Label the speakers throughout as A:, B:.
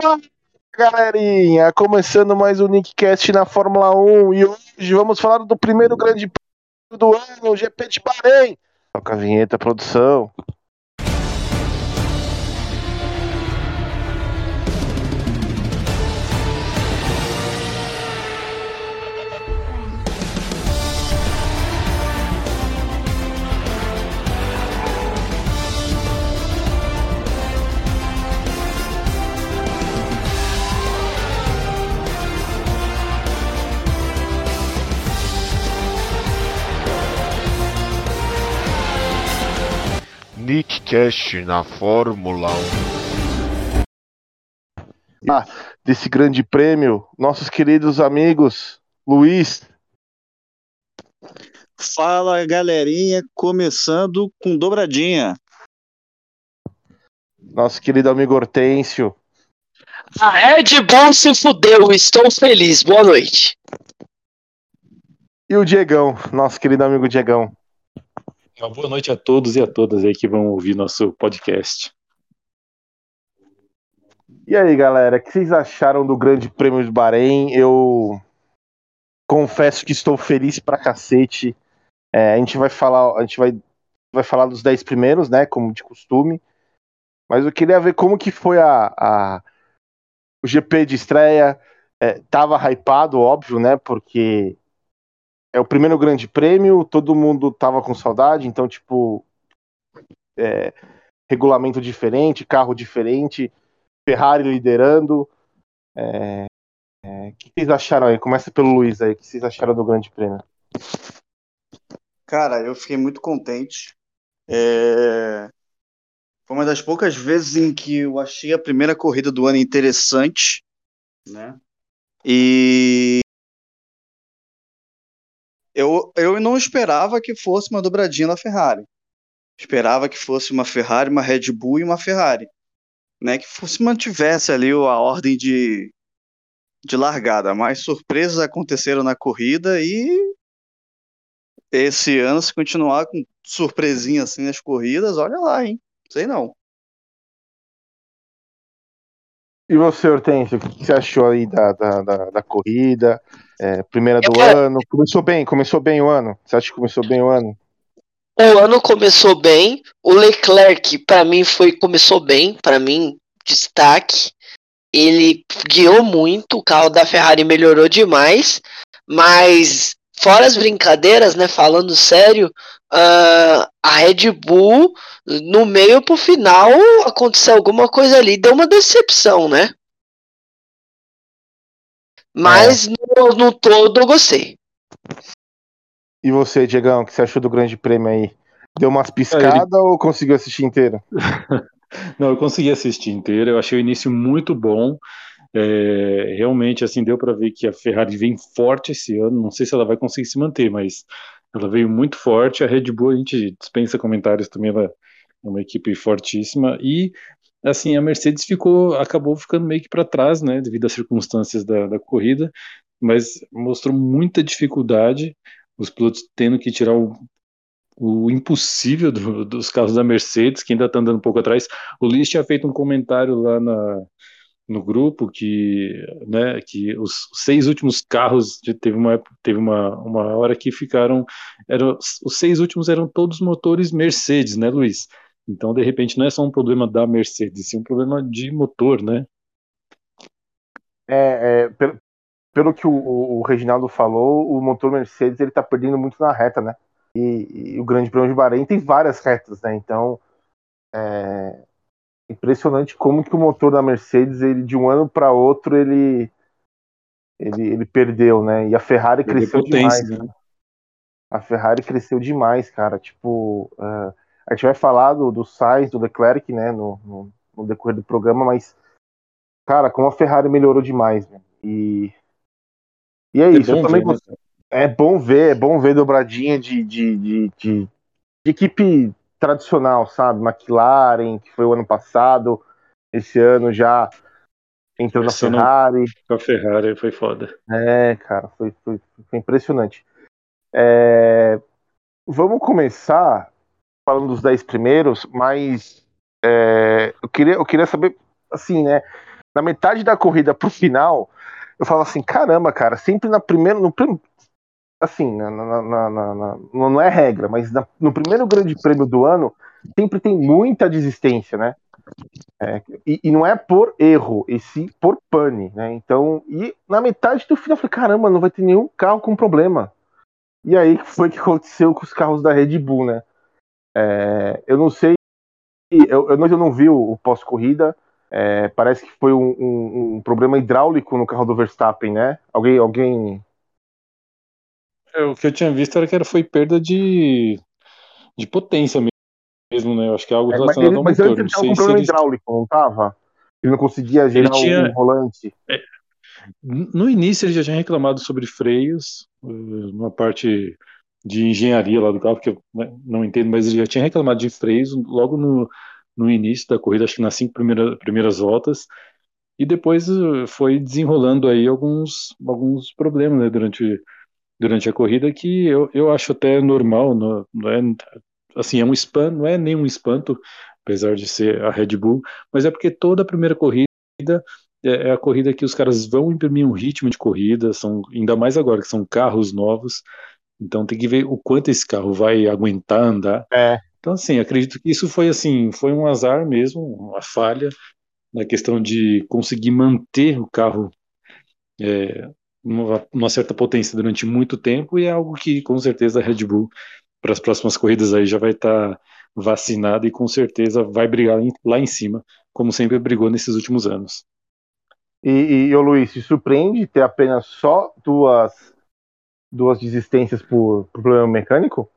A: Fala, galerinha! Começando mais um Nickcast na Fórmula 1 e hoje vamos falar do primeiro grande prêmio do ano, o GP de Bahrein. Toca a vinheta, produção.
B: Nick Cash na Fórmula 1.
A: Ah, desse grande prêmio, nossos queridos amigos, Luiz.
C: Fala galerinha, começando com dobradinha.
A: Nosso querido amigo Hortêncio.
D: A Red Bull se fudeu, estou feliz, boa noite.
A: E o Diegão, nosso querido amigo Diegão.
E: Uma boa noite a todos e a todas aí que vão ouvir nosso podcast.
A: E aí, galera, o que vocês acharam do Grande Prêmio de Bahrein? Eu confesso que estou feliz pra cacete. É, a gente vai falar, a gente vai, vai falar dos 10 primeiros, né, como de costume. Mas eu queria ver como que foi a, a o GP de estreia. É, tava hypado, óbvio, né, porque é o primeiro grande prêmio, todo mundo tava com saudade, então, tipo, é, regulamento diferente, carro diferente, Ferrari liderando. É, é, o que vocês acharam aí? Começa pelo Luiz aí, o que vocês acharam do grande prêmio?
C: Cara, eu fiquei muito contente. É... Foi uma das poucas vezes em que eu achei a primeira corrida do ano interessante, né? E eu, eu não esperava que fosse uma dobradinha da Ferrari. Esperava que fosse uma Ferrari, uma Red Bull e uma Ferrari. Né, que fosse mantivesse ali a ordem de, de largada. Mas surpresas aconteceram na corrida e esse ano, se continuar com surpresinha assim nas corridas, olha lá, hein? Sei não.
A: E você, Hortêncio, o que você achou aí da, da, da, da corrida? É, primeira do
D: Eu-
A: ano. Começou bem, começou bem o ano. Você acha que começou bem o ano?
D: O ano começou bem, o Leclerc para mim foi começou bem, para mim destaque. Ele guiou muito, o carro da Ferrari melhorou demais, mas fora as brincadeiras, né, falando sério, ah, a Red Bull no meio pro final aconteceu alguma coisa ali, deu uma decepção, né? Mas no, no todo eu gostei.
A: E você, Diegão, o que você achou do grande prêmio aí? Deu umas piscadas ou conseguiu assistir inteiro?
E: Não, eu consegui assistir inteiro, eu achei o início muito bom. É, realmente, assim, deu para ver que a Ferrari vem forte esse ano. Não sei se ela vai conseguir se manter, mas ela veio muito forte. A Red Bull, a gente dispensa comentários também, ela é uma equipe fortíssima. E, assim, a Mercedes ficou, acabou ficando meio que para trás, né, devido às circunstâncias da, da corrida, mas mostrou muita dificuldade. Os pilotos tendo que tirar o, o impossível do- dos carros da Mercedes, que ainda está andando um pouco atrás. O Luiz tinha feito um comentário lá na, no grupo que, né, que os seis últimos carros teve uma teve uma, uma hora que ficaram eram os seis últimos eram todos motores Mercedes, né, Luiz? Então, de repente, não é só um problema da Mercedes, sim um problema de motor, né?
A: É, é, pelo, pelo que o, o Reginaldo falou, o motor Mercedes ele tá perdendo muito na reta, né? E, e o Grande Prêmio de Bahrein tem várias retas, né? Então é impressionante como que o motor da Mercedes, ele de um ano para outro, ele, ele ele perdeu, né? E a Ferrari cresceu
E: potência,
A: demais.
E: né?
A: A Ferrari cresceu demais, cara. Tipo, é, a gente vai falar do, do Sainz, do Leclerc, né, no, no, no decorrer do programa, mas, cara, como a Ferrari melhorou demais, né? E, e é,
E: É
A: isso. eu também
E: ver, né?
A: gost- É bom ver, é bom ver dobradinha de, de, de, de, de equipe tradicional, sabe? McLaren, que foi o ano passado, esse ano já entrou na
E: Esse
A: Ferrari.
E: Com a Ferrari foi foda.
A: É, cara, foi, foi, foi impressionante. É, vamos começar falando dos 10 primeiros, mas é, eu, queria, eu queria saber, assim, né? na metade da corrida pro final, eu falo assim, caramba, cara, sempre na primeira, no assim, na- na- na- não é regra, mas no primeiro grande prêmio do ano, sempre tem muita desistência, né? É, e, e não é por erro, e sim por pane, né? Então, e na metade do final eu falei, caramba, não vai ter nenhum carro com problema. E aí foi que aconteceu com os carros da Red Bull, né? É, eu não sei, eu, eu, não- eu não vi o, o pós-corrida, é, parece que foi um, um- um problema hidráulico no carro do Verstappen, né? Alguém, alguém
E: É, o que eu tinha visto era que era, foi perda de, de potência mesmo, né? Eu acho que é algo
A: É, mas
E: relacionado
A: ele,
E: ao
A: mas
E: motor. Não
A: ele com problema
E: eles...
A: hidráulico, não tava? Ele não conseguia girar
E: tinha-
A: o volante.
E: No início ele já tinha reclamado sobre freios, eh, uma parte de engenharia lá do carro, que eu né, não entendo, mas ele já tinha reclamado de freios logo no, no início da corrida, acho que nas cinco primeira, primeiras voltas, e depois eh, foi desenrolando aí alguns, alguns problemas né, durante, durante a corrida que eu, eu acho até normal, não, não é, assim, é um espanto, não é nenhum espanto, apesar de ser a Red Bull, mas é porque toda a primeira corrida é é a corrida que os caras vão imprimir um ritmo de corrida, são ainda mais agora que são carros novos, então tem que ver o quanto esse carro vai aguentar andar.
A: É.
E: Então assim, acredito que isso foi assim, foi um azar mesmo, uma falha na questão de conseguir manter o carro é, numa, numa certa potência durante muito tempo e é algo que com certeza a Red Bull para as próximas corridas aí já vai estar vacinada e com certeza vai brigar lá em cima, como sempre brigou nesses últimos anos.
A: E, e ô Luiz, te surpreende ter apenas só duas, duas desistências por, por problema mecânico?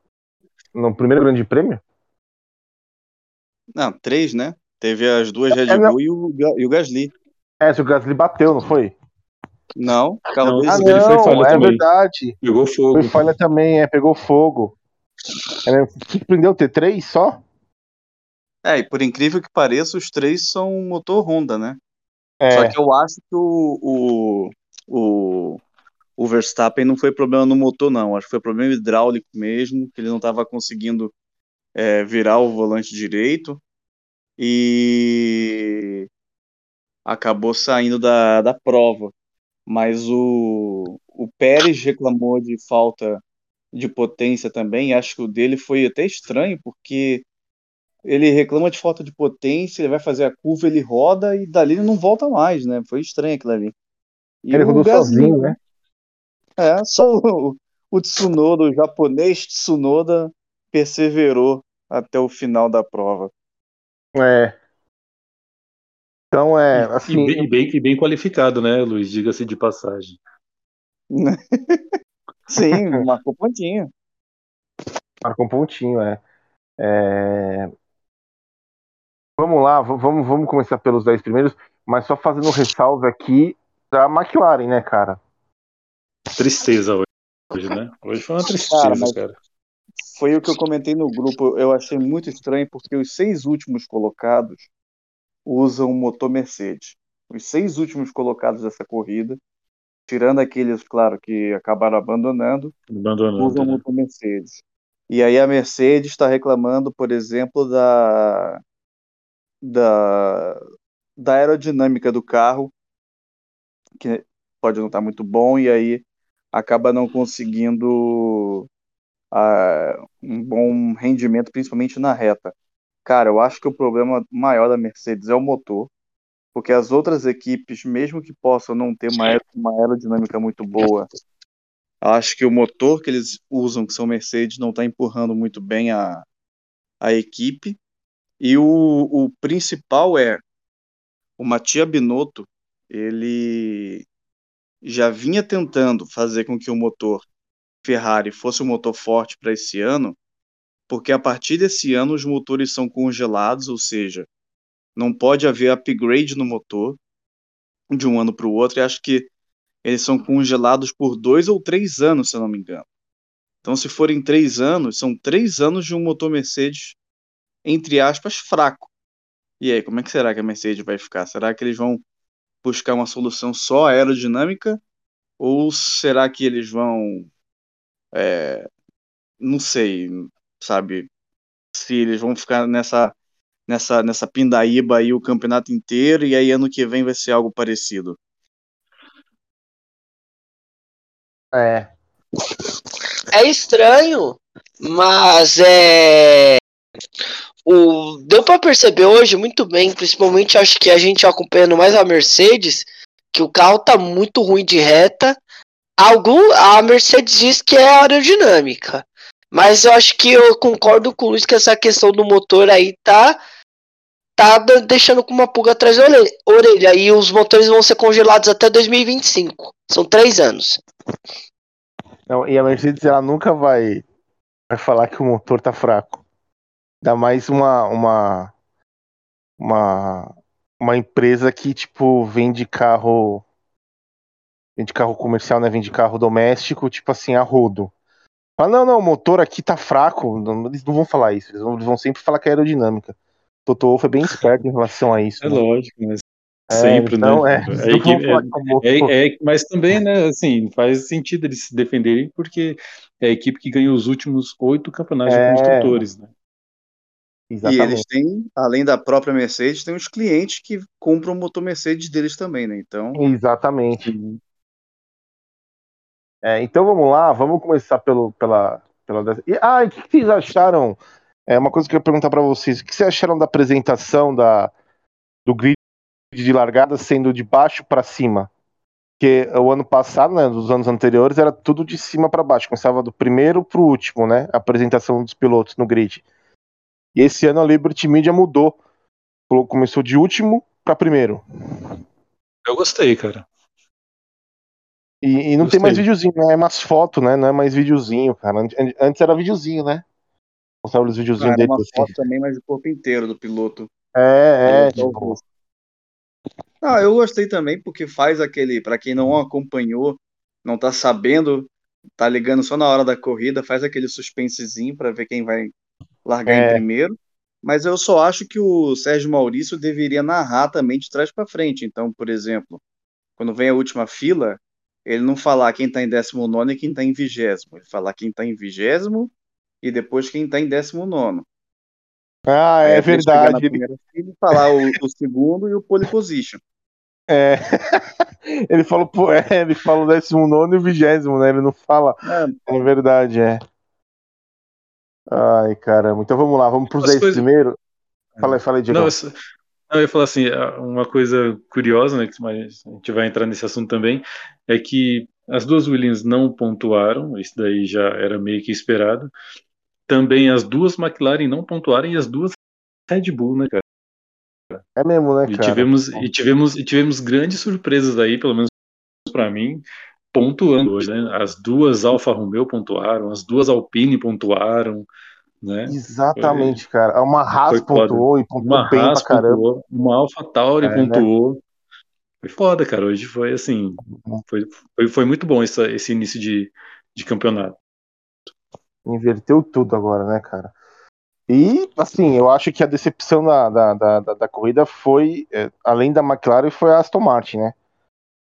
A: No primeiro grande prêmio?
C: Não, três, né? Teve as duas Red
A: É, não.
C: Bull e o, e o Gasly.
A: É, se o Gasly bateu, não foi?
C: Não,
E: Não, Ah, ele foi falha
A: é
E: também.
A: verdade.
E: Pegou fogo.
A: Foi falha também, é, pegou fogo. É, surpreendeu ter três só?
C: É, e por incrível que pareça, os três são motor Honda, né?
A: É,
C: Só que eu acho que o, o, o, o Verstappen não foi problema no motor, não. Acho que foi problema hidráulico mesmo, que ele não estava conseguindo é, virar o volante direito e acabou saindo da, da prova. Mas o, o Pérez reclamou de falta de potência também. Acho que o dele foi até estranho, porque ele reclama de falta de potência, ele vai fazer a curva, ele roda e dali ele não volta mais, né? Foi estranho aquilo ali. E
A: ele rodou
C: Gasly,
A: sozinho, né?
C: É, só o, o Tsunoda, o japonês Tsunoda, perseverou até o final da prova.
A: É. Então é
E: E
A: assim.
E: bem, e bem, e bem qualificado, né, Luiz? Diga-se de passagem.
C: Sim, marcou pontinho.
A: Marcou um pontinho, é. É, Vamos lá, vamos, vamos começar pelos 10 primeiros, mas só fazendo um ressalve aqui da McLaren, né, cara?
E: Tristeza hoje, né? Hoje foi uma tristeza,
C: Cara,
E: cara.
C: Foi o que eu comentei no grupo. Eu achei muito estranho porque os seis últimos colocados usam o motor Mercedes. Os seis últimos colocados dessa corrida, tirando aqueles, claro, que acabaram abandonando,
E: Abandonando.
C: usam o
E: né?
C: motor Mercedes. E aí a Mercedes está reclamando, por exemplo, da, da, da aerodinâmica do carro, que pode não estar muito bom, e aí acaba não conseguindo ah, um bom rendimento, principalmente na reta. Cara, eu acho que o problema maior da Mercedes é o motor, porque as outras equipes, mesmo que possam não ter uma, uma aerodinâmica muito boa, acho que o motor que eles usam, que são Mercedes, não está empurrando muito bem a, a equipe. E o, o principal é o Mattia Binotto, ele já vinha tentando fazer com que o motor Ferrari fosse um motor forte para esse ano, porque a partir desse ano os motores são congelados, ou seja, não pode haver upgrade no motor de um ano para o outro, e acho que eles são congelados por dois ou três anos, se eu não me engano. Então, se forem três anos, são três anos de um motor Mercedes, entre aspas, fraco. E aí, como é que será que a Mercedes vai ficar? Será que eles vão buscar uma solução só aerodinâmica? Ou será que eles vão. é, não sei, sabe? Se eles vão ficar nessa nessa, nessa pindaíba aí o campeonato inteiro, e aí ano que vem vai ser algo parecido.
A: É.
D: É estranho, mas é. O... Deu pra perceber hoje muito bem, principalmente acho que a gente acompanhando mais a Mercedes, que o carro tá muito ruim de reta. Algum... A Mercedes diz que é aerodinâmica. Mas eu acho que eu concordo com o Luiz que essa questão do motor aí tá. Tá deixando com uma pulga atrás da orelha. orelha. E os motores vão ser congelados até 2025. São três anos.
A: Não, e a Mercedes ela nunca vai, vai falar que o motor tá fraco. Ainda mais uma, uma, uma, uma empresa que, tipo, vende carro. Vende carro comercial, né? Vende carro doméstico, tipo assim, a rodo. Fala, não, não, o motor aqui tá fraco. Não, eles não vão falar isso. Eles vão, eles vão sempre falar que é aerodinâmica. Toto Wolff é bem esperto em relação a isso.
E: É
A: né?
E: lógico, mas
A: É,
E: sempre,
A: então,
E: né?
A: É, falar que é motor.
E: É, é- mas também, né, assim, faz sentido eles se defenderem porque é a equipe que ganhou os últimos oito campeonatos
A: É.
E: de construtores, né?
C: E
A: Exatamente.
C: eles têm, além da própria Mercedes, tem os clientes que compram o motor Mercedes deles também, né? Então,
A: Exatamente. É, então vamos lá, vamos começar pelo, pela, pela. E, ah, e o que que vocês acharam? É uma coisa que eu ia perguntar pra vocês. O que vocês acharam da apresentação da, do grid de largada sendo de baixo pra cima? Porque o ano passado, né, dos anos anteriores, era tudo de cima pra baixo. Começava do primeiro pro último, né? A apresentação dos pilotos no grid. E esse ano a Liberty Media mudou. Começou de último pra primeiro.
E: Eu gostei, cara.
A: E, e não tem mais
E: Gostei.
A: videozinho, né? É mais foto, né? Não é mais videozinho, cara. An- an- Antes era videozinho, né? Mostrava os videozinhos
C: era
A: dele.
C: uma
A: assim.
C: foto também, mas do corpo inteiro do piloto.
A: É, é, tipo.
C: Ah, eu gostei também porque faz aquele, pra quem não acompanhou, não tá sabendo, tá ligando só na hora da corrida, faz aquele suspensezinho pra ver quem vai largar
A: É.
C: em primeiro. Mas eu só acho que o Sérgio Maurício deveria narrar também de trás pra frente. Então, por exemplo, quando vem a última fila, ele não falar quem tá em 19 e quem tá em vigésimo. Ele falar quem tá em vigésimo e depois quem tá em 19.
A: Ah,
C: Aí,
A: é verdade. Ele,
C: falar o, o segundo e o pole position.
A: é, ele falou, pô, é, ele falou o 19 e o 20, né? Ele não fala.
C: É,
A: É verdade, é. Ai, caramba. Então vamos lá, vamos pros
E: As
A: 10
E: coisas-
A: primeiro. Fala fala aí, Diego.
E: Não, eu, ia falar assim, ah, uma coisa curiosa, né, que a gente vai entrar nesse assunto também, é que as duas Williams não pontuaram, isso daí já era meio que esperado. Também as duas McLaren não pontuaram e as duas Red Bull, né, cara?
A: É mesmo, né,
E: E
A: cara?
E: tivemos, e tivemos, e tivemos grandes surpresas aí, pelo menos para mim, pontuando hoje, né? As duas Alfa Romeo pontuaram, as duas Alpine pontuaram, né?
A: Exatamente, cara. Uma Haas
E: foi
A: pontuou e pontuou
E: Uma
A: bem
E: Haas
A: pra caramba.
E: pontuou, uma Alpha Tauri
A: É, né?
E: pontuou. Foi foda, cara. Hoje foi assim, foi, foi, foi muito bom essa, esse início de, de campeonato.
A: Inverteu tudo agora, né, cara? E, assim, eu acho que a decepção da, da, da, da- da corrida foi, é, além da McLaren, foi a Aston Martin, né?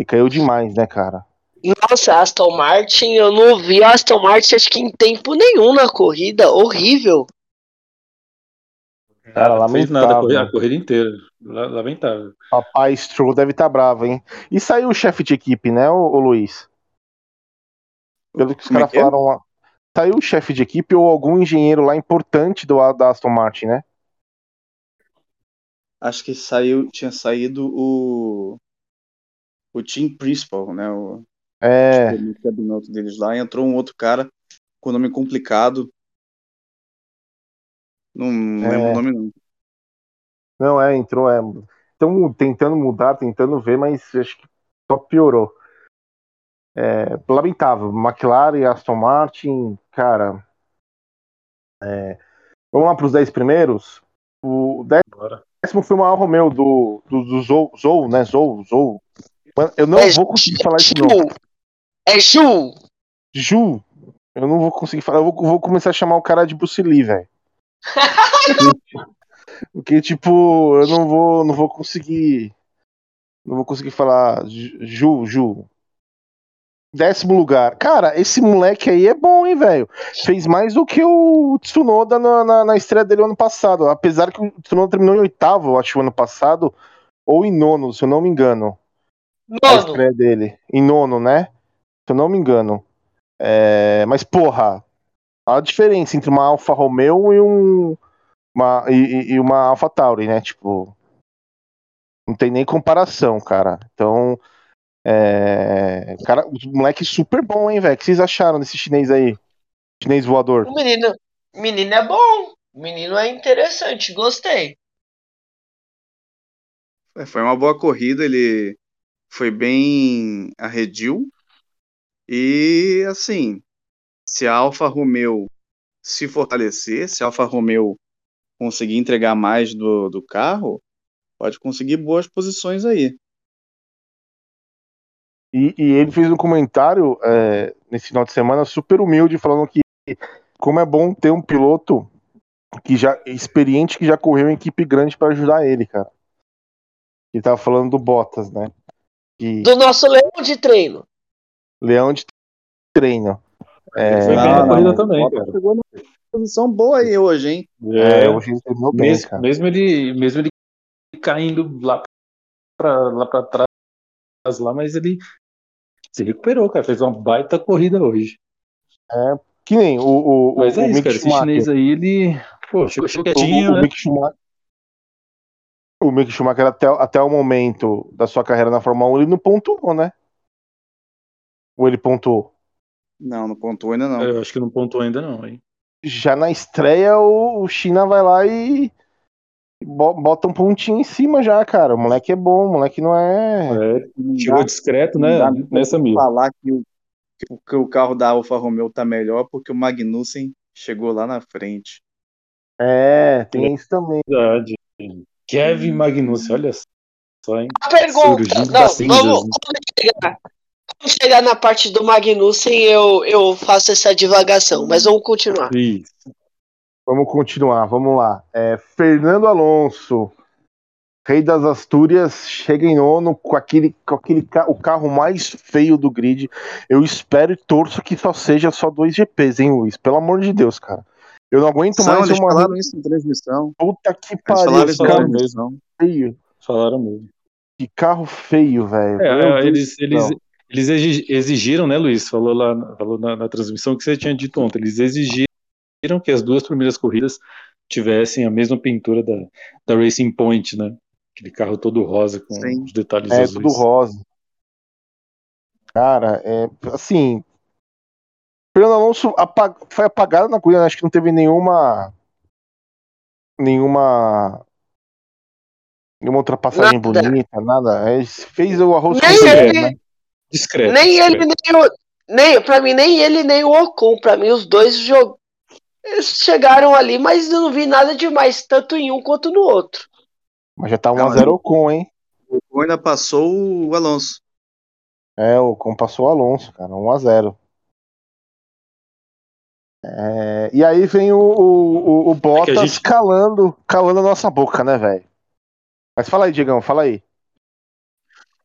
A: E caiu demais, né, cara?
D: Nossa, Aston Martin, eu não vi a Aston Martin acho que em tempo nenhum na corrida. Horrível.
A: Cara,
E: Não fez nada a
A: lamentável.
E: corrida, a corrida inteira. La- Lamentável.
A: Papai Stroll deve estar bravo, hein? E saiu o chefe de equipe, né, ô, ô Luiz? Pelo que os
C: é
A: caras
C: é?
A: falaram lá. Saiu o chefe de equipe ou algum engenheiro lá importante do, da Aston Martin, né?
C: Acho que saiu, tinha saído o o team principal, né? O,
A: É,
C: acho que o campeonato deles lá. Entrou um outro cara com nome complicado. Não
A: É.
C: lembro o nome não.
A: não, é, entrou, é. Estão tentando mudar, tentando ver, mas acho que só piorou. É, lamentável. McLaren e Aston Martin, cara. é, vamos lá para os 10 primeiros. O
E: Bora.
A: décimo foi o Alfa Romeo do, do, do Zou, Zou, né? Zou, Zou. Mano, Eu não
D: É
A: vou conseguir falar esse nome.
D: É Ju.
A: Ju, eu não vou conseguir falar. Eu vou, vou começar a chamar o cara de Bruce Lee, velho. Porque, tipo, eu não vou, não vou conseguir. Não vou conseguir falar Ju, Ju. Décimo lugar. Cara, esse moleque aí é bom, hein, velho? Fez mais do que o Tsunoda na, na, na estreia dele ano passado. Apesar que o Tsunoda terminou em oitavo, acho, ano passado. Ou em nono, se eu não me engano. A
D: Nono.
A: estreia dele. Em nono, né? Se eu não me engano. É, mas, porra, a diferença entre uma Alfa Romeo e um. Uma, e, e- uma Alfa Tauri, né? Tipo. Não tem nem comparação, cara. Então. É, cara, o moleque super bom, hein, velho? O que vocês acharam desse chinês aí? Chinês voador.
D: O menino, menino é bom. O menino é interessante, gostei.
C: É, Foi uma boa corrida, ele foi bem arredio. E assim, se a Alfa Romeo se fortalecer, se a Alfa Romeo conseguir entregar mais do, do carro, pode conseguir boas posições aí.
A: E, e ele fez um comentário é, nesse final de semana super humilde, falando que como é bom ter um piloto que já experiente que já correu em equipe grande pra ajudar ele, cara. Ele tava falando do Bottas, né? Que
D: Do nosso leão de treino.
A: Leão de treino. É,
E: Foi bem na corrida também, cara.
C: Chegou numa posição boa aí hoje, hein?
A: é, hoje ele terminou bem,
E: mesmo,
A: cara.
E: mesmo ele, mesmo ele caindo lá pra, lá pra trás, lá, mas ele se recuperou, cara. Fez uma baita corrida hoje.
A: Que nem o, o,
E: Mas
A: o,
E: é
A: o
E: isso,
A: Mick
E: cara. Esse
A: Schumacher.
E: chinês aí, ele. Pô, chegou, chegou
A: O,
E: quietinho,
A: o
E: né?
A: Mick Schumacher, o Mick Schumacher até, até o momento da sua carreira na Fórmula 1, ele não pontuou, né? Ou ele pontuou?
C: Não, não pontuou ainda não.
E: Eu acho que não pontuou ainda, não, hein?
A: Já na estreia, o, o China vai lá e bo- bota um pontinho em cima já, cara. O moleque é bom, o moleque não é.
E: É, chegou discreto, né? Nessa mira.
C: falar que o, que o- carro da Alfa Romeo tá melhor porque o Magnussen chegou lá na frente.
A: É, tem isso também.
E: Verdade. Kevin Magnussen, olha só, hein?
D: A pergunta.
E: Surgindo
D: Não, vamos.
E: né?
D: Quando chegar, quando chegar na parte do Magnussen, eu, eu faço essa divagação. Mas vamos continuar.
E: Isso.
A: Vamos continuar, vamos lá. É, Fernando Alonso, rei das Astúrias, chega em nono com aquele, com aquele o carro mais feio do grid. Eu espero e torço que só seja só dois GPs, hein, Luiz? Pelo amor de Deus, cara. Eu não aguento
C: São,
A: mais
C: eles
A: uma
C: falaram isso na transmissão.
A: puta que pariu.
C: falaram
A: carro
E: mesmo.
A: feio.
E: Falaram mesmo.
A: Que carro feio, velho.
E: É, é, eles, eles. Eles exi- exigiram, né, Luiz? Falou lá falou na, na transmissão que você tinha dito ontem. Eles exigiram que as duas primeiras corridas tivessem a mesma pintura da, da Racing Point, né? Aquele carro todo rosa com
C: Sim.
E: os detalhes
A: É,
E: azuis.
A: tudo rosa. Cara, é assim. Fernando Alonso apa- foi apagado na corrida, né? acho que não teve nenhuma. Nenhuma. Nenhuma ultrapassagem
D: Nada.
A: bonita, nada. É, fez o arroz com
D: Nem
A: feijão,
D: ele,
A: né?
E: Discreto.
D: nem
E: discreto.
D: ele, nem o. Nem, pra mim, nem ele, nem o Ocon. Pra mim, os dois jog... Eles chegaram ali, mas eu não vi nada demais, tanto em um quanto no outro.
A: Mas já tá
C: Não,
A: 1x0 com, hein?
C: O Ocon ainda passou o Alonso.
A: É, o com passou o Alonso, cara, 1x0. É, e aí vem o, o, o- o Bottas
E: gente-
A: calando, calando a nossa boca, né, velho? Mas fala aí, Diegão, fala aí.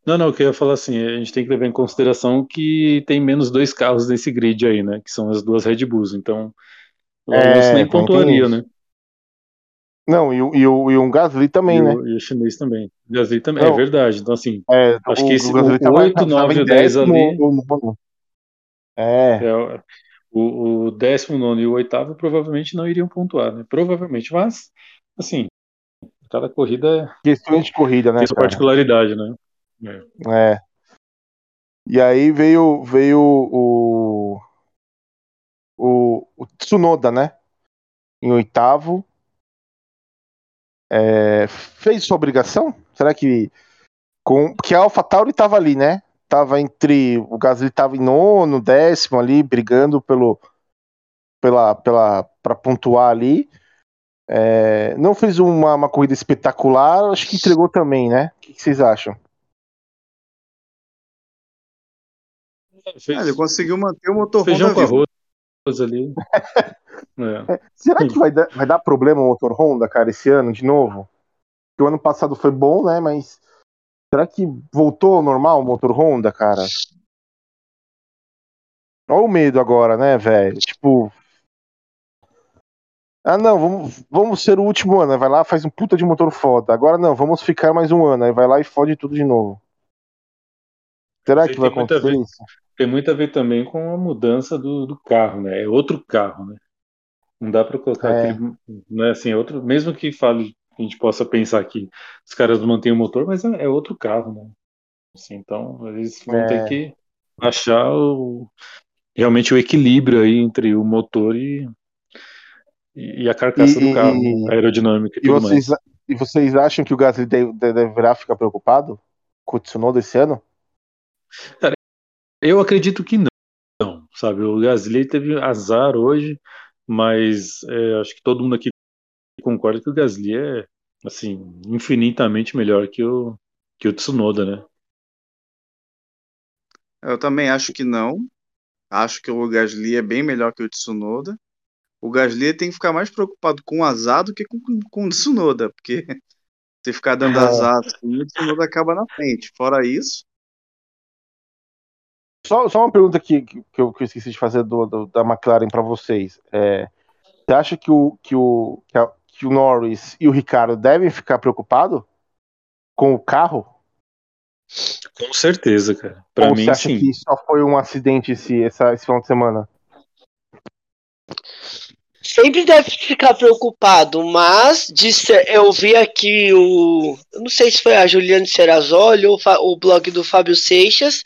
E: Não, não, eu queria falar assim, a gente tem que levar em consideração que tem menos dois carros nesse grid aí, né? Que são as duas Red Bulls, então o
A: É,
E: nem
A: tem
E: pontuaria, né?
A: Não, e, o- e, o, e um Gasly também,
E: e,
A: né?
E: o, e o chinês também. O Gasly também,
A: Não.
E: é verdade. Então, assim,
A: É,
E: Acho
A: o,
E: que esse-
A: o Gasly
E: o
A: tava-
E: 8,
A: tava
E: 9
A: em
E: e o 10 ali-
A: décimo, o nono. É,
E: é, o, o 19 e o oitavo provavelmente não iriam pontuar, né? Provavelmente, mas, assim, cada corrida
A: questão de corrida, né,
E: tem sua particularidade, né? É.
A: É. E aí veio, veio o, o, o Tsunoda, né? Em oitavo. É, fez sua obrigação? Será que. Com, porque a AlphaTauri tava ali, né? Tava entre. O Gasly tava em nono, décimo ali, brigando pelo. Pela, pela, pra pontuar ali. É, não fez uma, uma corrida espetacular, acho que entregou também, né? O que, que vocês acham?
E: Fez
C: Ah, ele conseguiu manter o motor
E: feijão
C: Honda
E: com
C: vivo.
E: arroz ali. É.
A: Será que vai dar, vai dar problema o motor Honda, cara, esse ano de novo? Porque o ano passado foi bom, né? Mas será que voltou ao normal o motor Honda, cara? Olha o medo agora, né, velho? Tipo. Ah, não, vamos, vamos ser o último ano. Aí vai lá, faz um puta de motor foda. Agora não, vamos ficar mais um ano. Aí vai lá e fode tudo de novo. Será que vai acontecer isso?
E: Tem muito a ver também com a mudança do, do carro, né? É outro carro, né? Não dá para colocar
A: É.
E: aquele, não é assim, é outro, mesmo que fale, a gente possa pensar que os caras mantêm o motor, mas é, é outro carro, né? Assim, então, eles vão
A: É.
E: ter que achar o, realmente o equilíbrio aí entre o motor e, e a carcaça
A: E-
E: do carro,
A: e-
E: a aerodinâmica e, tudo
A: vocês,
E: mais.
A: e vocês acham que o Gasly de- de- deverá ficar preocupado com o Tsunoda esse ano?
E: Eu acredito que não, sabe? O Gasly teve azar hoje, mas é, acho que todo mundo aqui concorda que o Gasly é, assim, infinitamente melhor que o, que o Tsunoda, né?
C: Eu também acho que não. Acho que o Gasly é bem melhor que o Tsunoda. O Gasly tem que ficar mais preocupado com o azar do que com, com o Tsunoda, porque se ficar dando
A: É.
C: azar assim, o Tsunoda acaba na frente. Fora isso,
A: Só, só uma pergunta que, que, eu, que eu esqueci de fazer do, do- da McLaren para vocês. É, você acha que o, que, o, que, a- que o Norris e o Ricardo devem ficar preocupados com o carro?
E: Com certeza, cara. Pra
A: Ou
E: mim,
A: você acha
E: sim.
A: que só foi um acidente esse, essa, esse final de semana?
D: Sempre deve ficar preocupado, mas disse, eu vi aqui o. Eu não sei se foi a Juliane Serrazoli ou o blog do Fábio Seixas,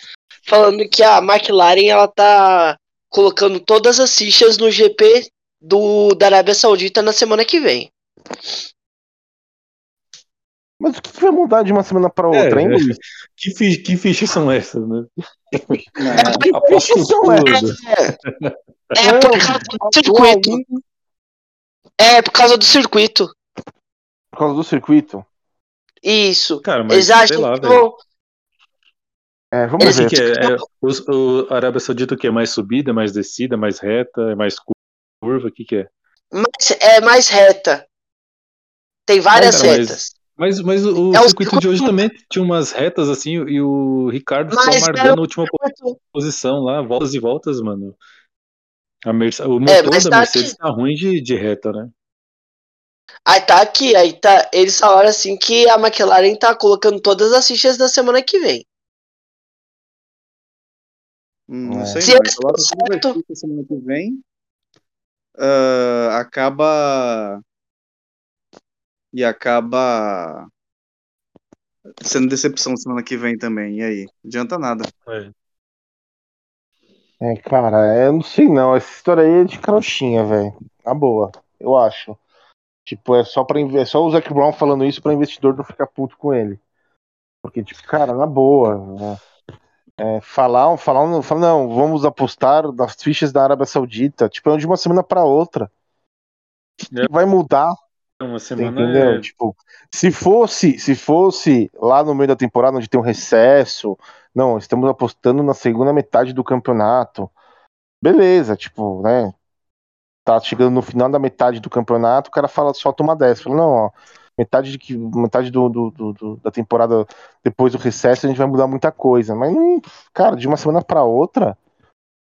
D: falando que a McLaren ela tá colocando todas as fichas no GP do, da Arábia Saudita na semana que vem.
A: Mas o que, que vai mudar de uma semana para outra,
E: É,
A: hein,
E: é.
A: Luiz?
E: Que, fi- que fichas são essas, né?
A: Que
E: Aposto
A: fichas são
E: tudo.
D: É por causa do circuito. É por causa do circuito.
A: Por causa do circuito?
D: Isso.
E: Cara, mas
D: Eles acham
E: lá,
D: que
E: velho.
A: É, vamos
E: O
A: ver.
E: que é? É, os- o Arábia Saudita o que é mais subida, é mais descida, é mais reta, é mais curva, o que que é?
D: Mas é mais reta. Tem várias
E: cara, mas-
D: retas.
E: Mas, mas o,
D: É o
E: circuito de hoje também tinha umas retas assim, e o Ricardo ficou
D: Mas
E: amargando
D: era
E: a última posição lá, voltas e voltas, mano. A Merce- o
D: É,
E: motor da
D: tá
E: Mercedes tá ruim de, de reta, né?
D: Aí tá aqui, aí tá. Eles falaram assim que a McLaren tá colocando todas as fichas da semana que vem.
C: Não
A: É.
C: sei
D: Se
C: não.
D: eles
C: Coloca
D: estão
C: todas as
D: certo-
C: semana que vem. ah, acaba. E acaba. Sendo decepção semana que vem também. E aí? Não adianta nada.
A: É, cara, é, eu não sei não. Essa história aí é de carochinha, velho. Na boa, eu acho. Tipo, é só para é só o Zac Brown falando isso pra investidor não ficar puto com ele. Porque, tipo, cara, na boa. né? É, falar, falar, um- falar, não, vamos apostar nas fichas da Arábia Saudita. Tipo, é de uma semana pra outra.
E: É.
A: Vai mudar,
E: Uma semana
A: entendeu?
E: é-
A: Tipo, se fosse, se fosse lá no meio da temporada onde tem um recesso, não, estamos apostando na segunda metade do campeonato. Beleza, tipo, né? Tá chegando no final da metade do campeonato, o cara fala, solta uma dessa. Fala, não, ó, metade, de que, metade do, do- do- da temporada depois do recesso a gente vai mudar muita coisa. Mas, não, cara, de uma semana pra outra,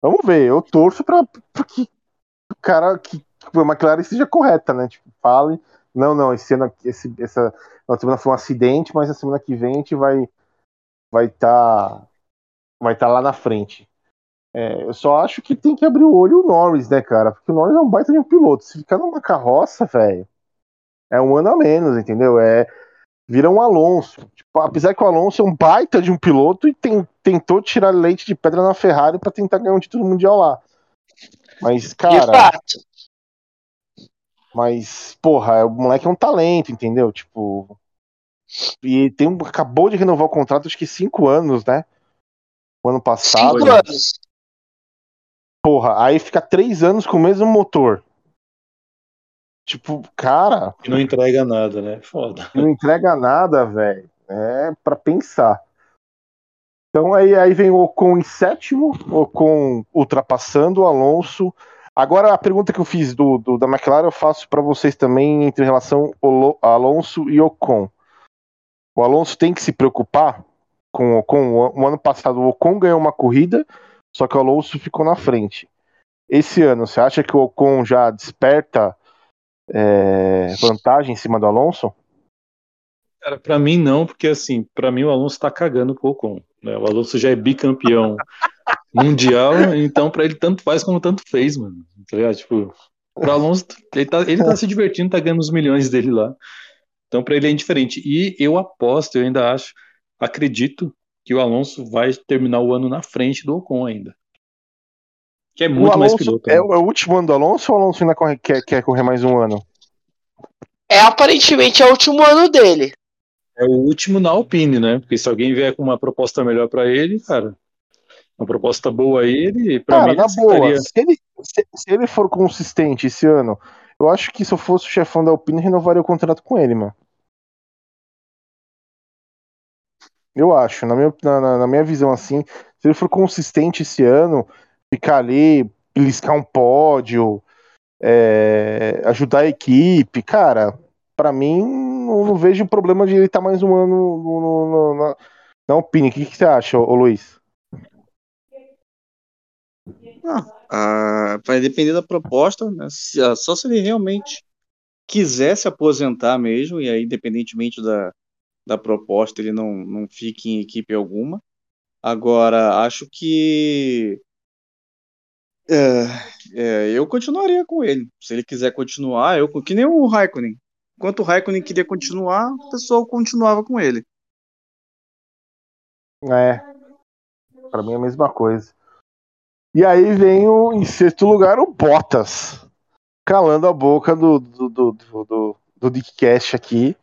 A: vamos ver. Eu torço pra que o cara, que a McLaren seja correta, né? Tipo, fale, não, não, esse ano, esse, essa na semana foi um acidente, mas na semana que vem a gente vai vai estar vai tá lá na frente. É, eu só acho que tem que abrir o olho o Norris, né, cara? Porque o Norris é um baita de um piloto. Se ficar numa carroça, velho, é um ano a menos, entendeu? É vira um Alonso. Tipo, apesar que o Alonso é um baita de um piloto e tem- tentou tirar leite de pedra na Ferrari pra tentar ganhar um título mundial lá. Mas,
D: de
A: cara,
D: fato.
A: mas, porra, o moleque é um talento, entendeu? Tipo. E tem um, acabou de renovar o contrato, acho que cinco anos, né? O ano passado.
D: Cinco anos.
A: Porra, aí fica três anos com o mesmo motor. Tipo, cara,
E: que não entrega nada, né? Foda.
A: não entrega nada, velho. É pra pensar. Então aí, aí vem o Ocon em sétimo, Ocon ultrapassando o Alonso. Agora a pergunta que eu fiz do, do- da McLaren eu faço para vocês também entre relação Olo- Alonso e Ocon. O Alonso tem que se preocupar com o Ocon. O, o ano passado o Ocon ganhou uma corrida, só que o Alonso ficou na frente. Esse ano, você acha que o Ocon já desperta é, vantagem em cima do Alonso?
E: Cara, pra mim não, porque assim, pra mim o Alonso tá cagando pro Ocon. Né? O Alonso já é bicampeão mundial, então pra ele tanto faz como tanto fez, mano. Tá ligado? Tipo, pro Alonso, ele tá, ele tá se divertindo, tá ganhando os milhões dele lá. Então pra ele é indiferente. E eu aposto, eu ainda acho, acredito que o Alonso vai terminar o ano na frente do Ocon ainda. Que é
A: O
E: muito mais piloto.
A: é,
E: né?
A: o- é o último ano do Alonso ou o Alonso ainda corre- quer, quer correr mais um ano?
D: É aparentemente é o último ano dele.
E: É o último na Alpine, né? Porque se alguém vier com uma proposta melhor pra ele, cara, uma proposta boa aí, ele, pra
A: Cara,
E: mim, ele
A: na boa, se ele, se, se ele for consistente esse ano, eu acho que se eu fosse o chefão da Alpine, eu renovaria o contrato com ele, mano. Eu acho, na minha, na- na minha visão assim, se ele for consistente esse ano, ficar ali, beliscar um pódio, é, ajudar a equipe, cara, pra mim, não, não vejo problema de ele estar mais um ano no, no- no- na, na Alpine. O que, que você acha, ô Luiz?
C: Ah, vai depender da proposta, né? Ah, só se ele realmente quiser se aposentar mesmo, e aí, independentemente da, da proposta, ele não, não fique em equipe alguma. Agora, acho que é, é, eu continuaria com ele. Se ele quiser continuar, eu que nem o Raikkonen. Enquanto o Raikkonen queria continuar, o pessoal continuava com ele.
A: É. Pra mim é a mesma coisa. E aí vem o, em sexto lugar o Bottas. Calando a boca do, do, do, do, do, Dick Cash aqui.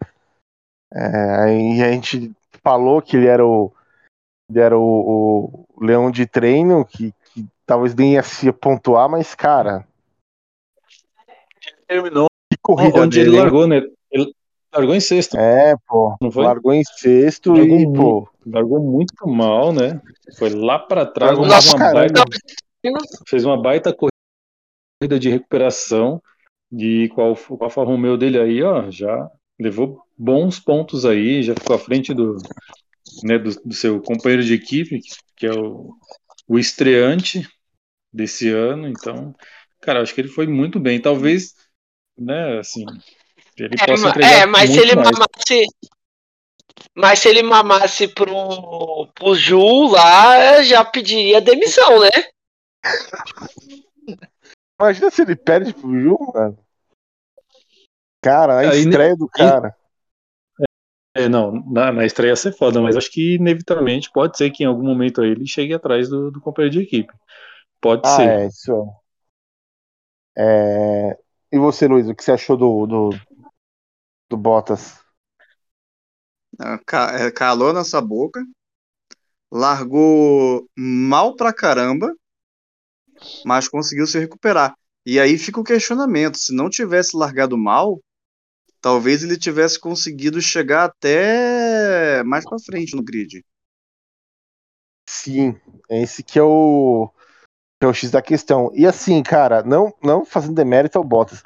A: É, aí a gente falou que ele era o, ele era o, o leão de treino, que talvez nem ia se pontuar, mas, cara,
E: Terminou
A: que corrida
E: onde ele
A: dele, hein?
E: largou, né? Ele largou em sexto.
A: É, pô.
E: Não foi?
A: Largou em sexto
E: Largou
A: e,
E: muito.
A: pô.
E: Largou muito mal, né? Foi lá pra trás,
D: Nossa,
E: uma, baita, fez uma baita corrida de recuperação. E Alfa- com a Alfa Romeo dele aí, ó, já levou bons pontos aí, já ficou à frente do, né, do, do seu companheiro de equipe, que é o, o estreante desse ano. Então, cara, acho que ele foi muito bem. Talvez, né, assim, ele
D: É,
E: possa entregar
D: é, mas se
E: muito
D: ele
E: mais.
D: mamasse. Mas se ele mamasse pro, pro Ju lá, já pediria demissão, né?
A: Imagina se ele perde pro Ju, mano. Cara, a
E: Aí,
A: estreia do cara.
E: É, não, na, na estreia ia ser foda, mas acho que inevitavelmente pode ser que em algum momento aí ele chegue atrás do, do companheiro de equipe. Pode
A: Ah,
E: ser.
A: é, isso é. É, E você, Luiz, o que você achou do, do, do Bottas?
C: Ah, é, Calou nessa boca, largou mal pra caramba, mas conseguiu se recuperar. E aí fica o questionamento: se não tivesse largado mal, talvez ele tivesse conseguido chegar até mais pra frente no grid.
A: Sim, esse que é o, que é o X da questão. E assim, cara, não, não fazendo demérito ao Bottas,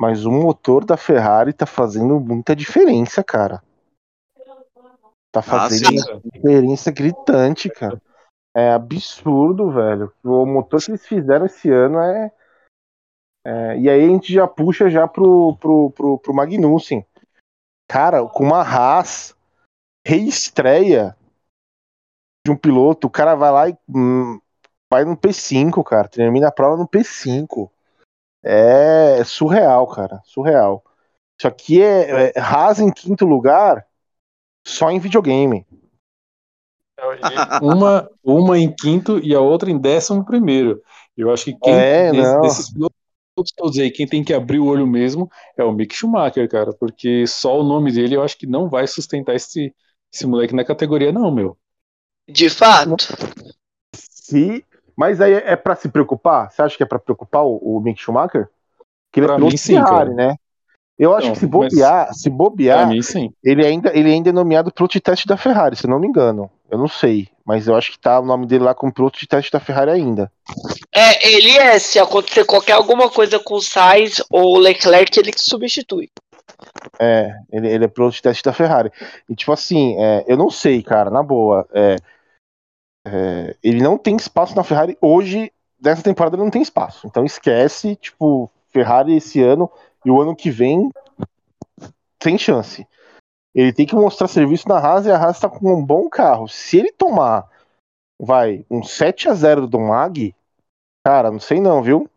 A: mas o motor da Ferrari tá fazendo muita diferença, cara. Tá fazendo
C: sim.
A: uma diferença gritante, cara. É absurdo, velho. O motor que eles fizeram esse ano é. é, e aí a gente já puxa já pro, pro, pro, pro Magnussen. Cara, com uma Haas reestreia de um piloto, o cara vai lá e hum, vai no P5, cara. Termina a prova no P5. É surreal, cara. Surreal. Isso aqui é, é Haas em quinto lugar só em videogame.
E: Uma, uma em quinto e a outra em décimo primeiro. Eu acho que quem
A: É,
E: des- desses pilotos todos aí, quem tem que abrir o olho mesmo é o Mick Schumacher, cara, porque só o nome dele eu acho que não vai sustentar esse, esse moleque na categoria, não, meu.
D: De fato.
A: Se, mas aí é pra se preocupar? Você acha que é pra preocupar o, o Mick Schumacher? Que ele
E: Pra
A: é piloto
E: mim, sim,
A: Ferrari,
E: cara.
A: né? Eu acho
E: Não,
A: que se
E: mas-
A: bobear, se bobear,
E: mim, sim.
A: ele ainda, ele ainda é nomeado piloto de teste da Ferrari, se eu não me engano. Eu não sei, mas eu acho que tá o nome dele lá como piloto de teste da Ferrari ainda.
D: É, ele é, se acontecer qualquer alguma coisa com o Sainz ou o Leclerc, ele que substitui.
A: É, ele, ele é piloto de teste da Ferrari. E tipo assim, é, eu não sei, cara, na boa. é, é, ele não tem espaço na Ferrari hoje, dessa temporada ele não tem espaço. Então esquece, tipo, Ferrari esse ano e o ano que vem sem chance. Ele tem que mostrar serviço na Haas e a Haas tá com um bom carro. Se ele tomar, vai, um 7 a 0 do Mag, cara, não sei não, viu?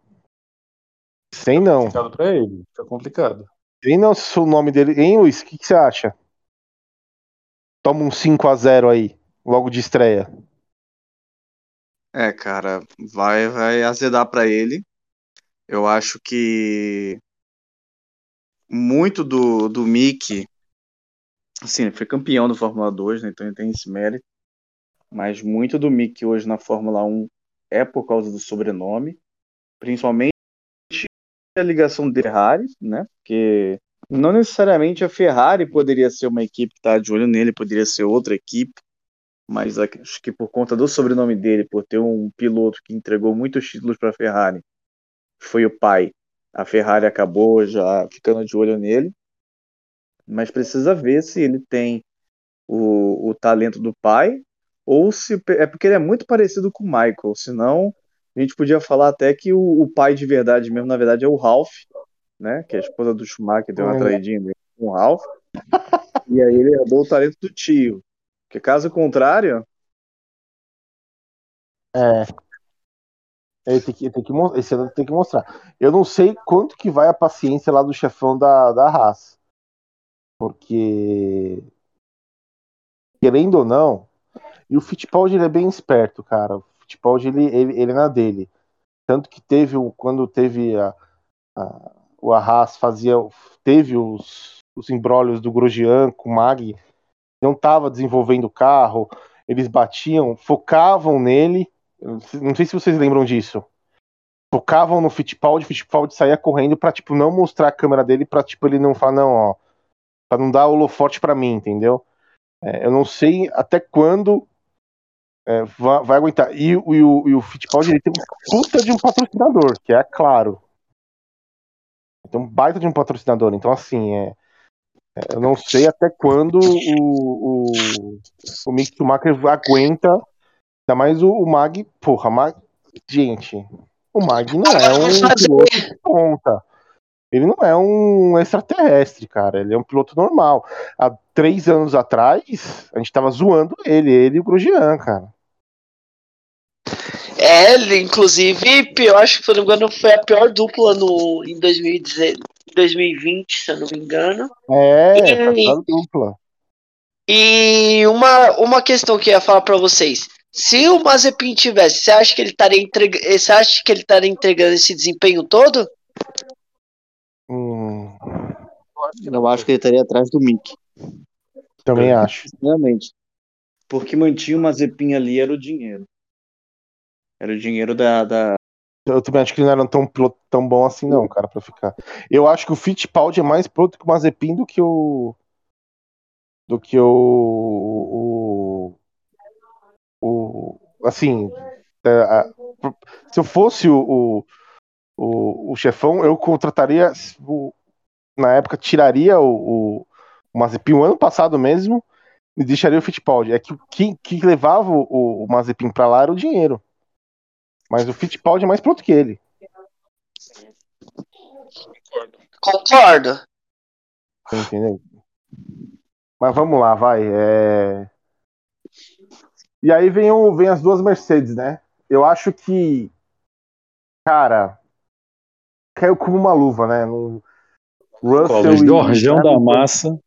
A: Sei não.
E: Complicado pra ele, fica complicado.
A: Sei não se o nome dele. Hein, Luiz? O que, que você acha? Toma um 5 a 0 aí, logo de estreia.
C: É, cara, vai, vai azedar pra ele. Eu acho que muito do, do Mickey, assim, ele foi campeão da Fórmula 2, né, então ele tem esse mérito, mas muito do Mickey hoje na Fórmula 1 é por causa do sobrenome, principalmente a ligação de Ferrari, né, porque não necessariamente a Ferrari poderia ser uma equipe que está de olho nele, poderia ser outra equipe, mas acho que por conta do sobrenome dele, por ter um piloto que entregou muitos títulos para a Ferrari, foi o pai. A Ferrari acabou já ficando de olho nele, mas precisa ver se ele tem o, o talento do pai ou se é porque ele é muito parecido com o Michael. Senão a gente podia falar até que o, o pai de verdade mesmo, na verdade, é o Ralph, né? Que é a esposa do Schumacher deu uma
A: Hum.
C: traidinha com o Ralph. e aí ele herdou o talento do tio. Porque caso contrário,
A: É. Ele tem que, tem que, esse ano tem que mostrar. Eu não sei quanto que vai a paciência lá do chefão da, da Haas. Porque. Querendo ou não. E o Fittipaldi ele é bem esperto, cara. O Fittipaldi ele, ele, ele é na dele. Tanto que teve. Quando teve a. a o Haas fazia. Teve os, os embrólios do Grosjean com o Mag. Não estava desenvolvendo o carro. Eles batiam, focavam nele. Não sei se vocês lembram disso. Focavam no Fittipaldi, Fittipaldi saía correndo pra, tipo, não mostrar a câmera dele pra, tipo, ele não falar, não, ó, pra não dar holofote pra mim, entendeu? É, eu não sei até quando é, vai, vai aguentar. E, o- e o, e o Fittipaldi, ele tem um puta de um patrocinador, que é claro. Tem um baita de um patrocinador, então, assim, é, eu não sei até quando o, o, o Mick Schumacher aguenta Ainda mais o, o Mag, porra, Mag, gente, o Mag não é um piloto de ponta. Ele não é um extraterrestre, cara. Ele é um piloto normal. Há três anos atrás, a gente tava zoando ele, ele e o Grosjean, cara.
D: É, ele, inclusive, eu acho que, se eu não me engano, foi a pior dupla no, em 2010 2020, se eu não me engano.
A: É,
D: E-
A: tá dupla.
D: E uma, uma questão que eu ia falar pra vocês. Se o Mazepin tivesse, você acha que ele estaria entrega, você acha que ele estaria entregando esse desempenho todo?
A: Hum,
C: eu acho que ele estaria atrás do Mickey.
A: também acho.
C: Sinceramente. Porque mantinha uma zepinha ali era o dinheiro. Era o dinheiro da. da...
A: Eu também acho que ele não era tão tão bom assim, não, cara, pra ficar. Eu acho que o Fittipaldi é mais piloto que o Mazepin do que o. Do que o. O. o assim. é, a- se eu fosse o, o, o, o chefão, eu contrataria. o- na época, tiraria o, o, o Mazepin o ano passado mesmo e deixaria o Fittipaldi. É que o que, que levava o, o Mazepin pra lá era o dinheiro. Mas o Fittipaldi é mais piloto que ele.
D: Concordo.
A: Você entendeu? Mas vamos lá, vai. é. E aí vem, o, vem as duas Mercedes, né? Eu acho que. Cara. Caiu como uma luva, né? No... Russell e
E: o região da massa.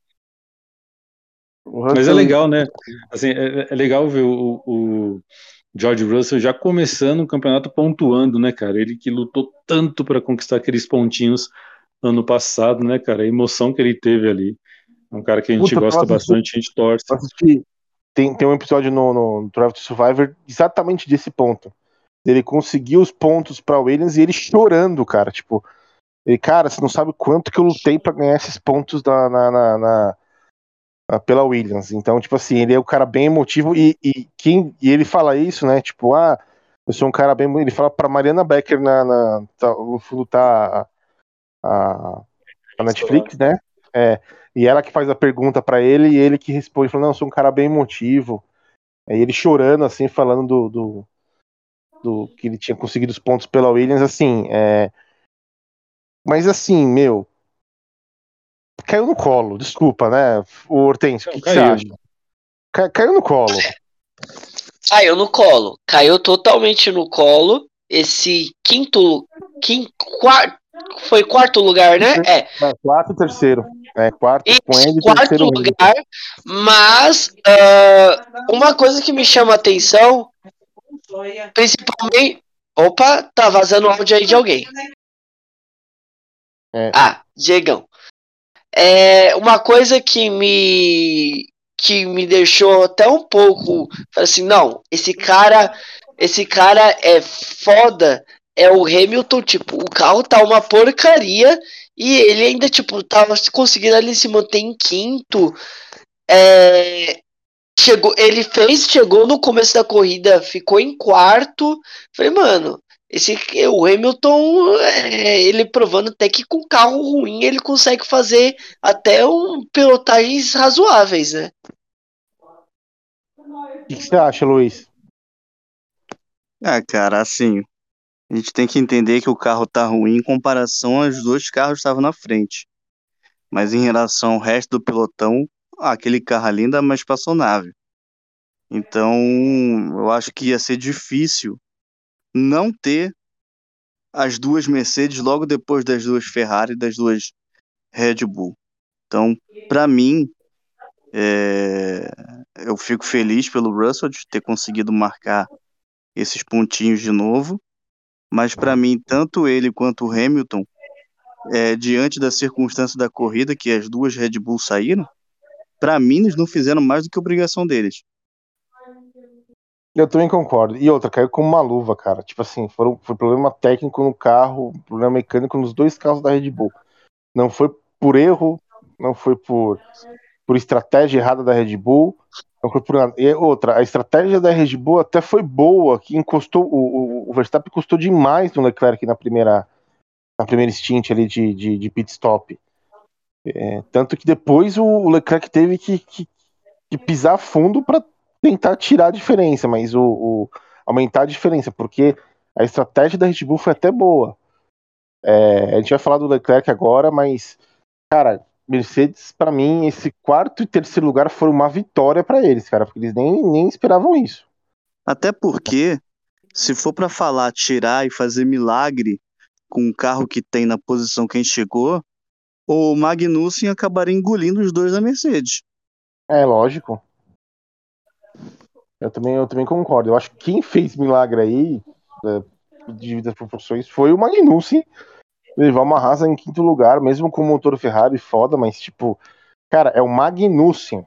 E: Mas é legal, né? Assim, é, é legal ver o, o George Russell já começando o campeonato pontuando, né, cara? Ele que lutou tanto para conquistar aqueles pontinhos ano passado, né, cara? A emoção que ele teve ali. É um cara que a gente
A: Puta,
E: gosta bastante, a gente torce.
A: Tem, tem um episódio no, no Drive to Survivor exatamente desse ponto. Ele conseguiu os pontos pra Williams e ele chorando, cara. Tipo, ele, cara, você não sabe quanto que eu lutei pra ganhar esses pontos da, na- na- na- pela Williams. Então, tipo assim, ele é um cara bem emotivo e, e, quem, e ele fala isso, né? Tipo, ah, eu sou um cara bem. Ele fala pra Mariana Becker na. na tá, no fundo tá a, a, Netflix, né? É, e ela que faz a pergunta pra ele e ele que responde, falando, não, eu sou um cara bem emotivo. Aí ele chorando, assim, falando do, do, do que ele tinha conseguido os pontos pela Williams, assim, é... Mas assim, meu, caiu no colo, desculpa, né? O Hortêncio, o que, que você
E: caiu.
A: acha? Ca- caiu no colo.
D: Caiu no colo. Caiu totalmente no colo. Esse quinto. quinto quarto, foi quarto lugar, né? É.
A: É, quarto e terceiro. É, quarto
D: Esse
A: com ele e
D: quarto lugar. Mas ah, uma coisa que me chama a atenção, principalmente. Opa, tá vazando áudio aí de alguém.
A: É.
D: Ah, Diegão. É uma coisa que me que me deixou até um pouco assim, não, esse cara, esse cara é foda, é o Hamilton, tipo, o carro tá uma porcaria e ele ainda tipo tava conseguindo ali se manter em quinto. É, chegou, ele fez, chegou no começo da corrida, ficou em quarto. Falei, mano, esse o Hamilton, é, ele provando até que com carro ruim ele consegue fazer até um pilotagens razoáveis, né?
A: O que, você acha, Luiz?
C: Ah, cara, assim, a gente tem que entender que o carro tá ruim em comparação aos dois carros que estavam na frente. Mas em relação ao resto do pelotão, aquele carro ali ainda é mais espaçonável. Então, eu acho que ia ser difícil não ter as duas Mercedes logo depois das duas Ferrari das duas Red Bull. Então, para mim, é, eu fico feliz pelo Russell de ter conseguido marcar esses pontinhos de novo, mas para mim, tanto ele quanto o Hamilton, é, diante da circunstância da corrida, que as duas Red Bull saíram, para mim eles não fizeram mais do que obrigação deles.
A: Eu também concordo. E outra, caiu como uma luva, cara. Tipo assim, foram, foi problema técnico no carro, problema mecânico nos dois carros da Red Bull. Não foi por erro, não foi por, por estratégia errada da Red Bull, não foi por nada. E outra, a estratégia da Red Bull até foi boa, que encostou, o, o, Verstappen encostou demais no Leclerc na primeira, na primeira stint ali de, de, de pit stop. É, tanto que depois o, o Leclerc teve que, que, que pisar fundo para tentar tirar a diferença, mas o, o, aumentar a diferença, porque a estratégia da Red Bull foi até boa. É, a gente vai falar do Leclerc agora, mas, cara, Mercedes, para mim, esse quarto e terceiro lugar foram uma vitória para eles, cara, porque eles nem, nem esperavam isso.
C: Até porque, se for para falar, tirar e fazer milagre com o carro que tem na posição que a gente chegou, o Magnussen acabaria engolindo os dois da Mercedes.
A: É, lógico. Eu também, eu também concordo. Eu acho que quem fez milagre aí, é, devido às proporções, foi o Magnussen levar uma Haas em quinto lugar, mesmo com o motor Ferrari foda, mas tipo, cara, é o Magnussen.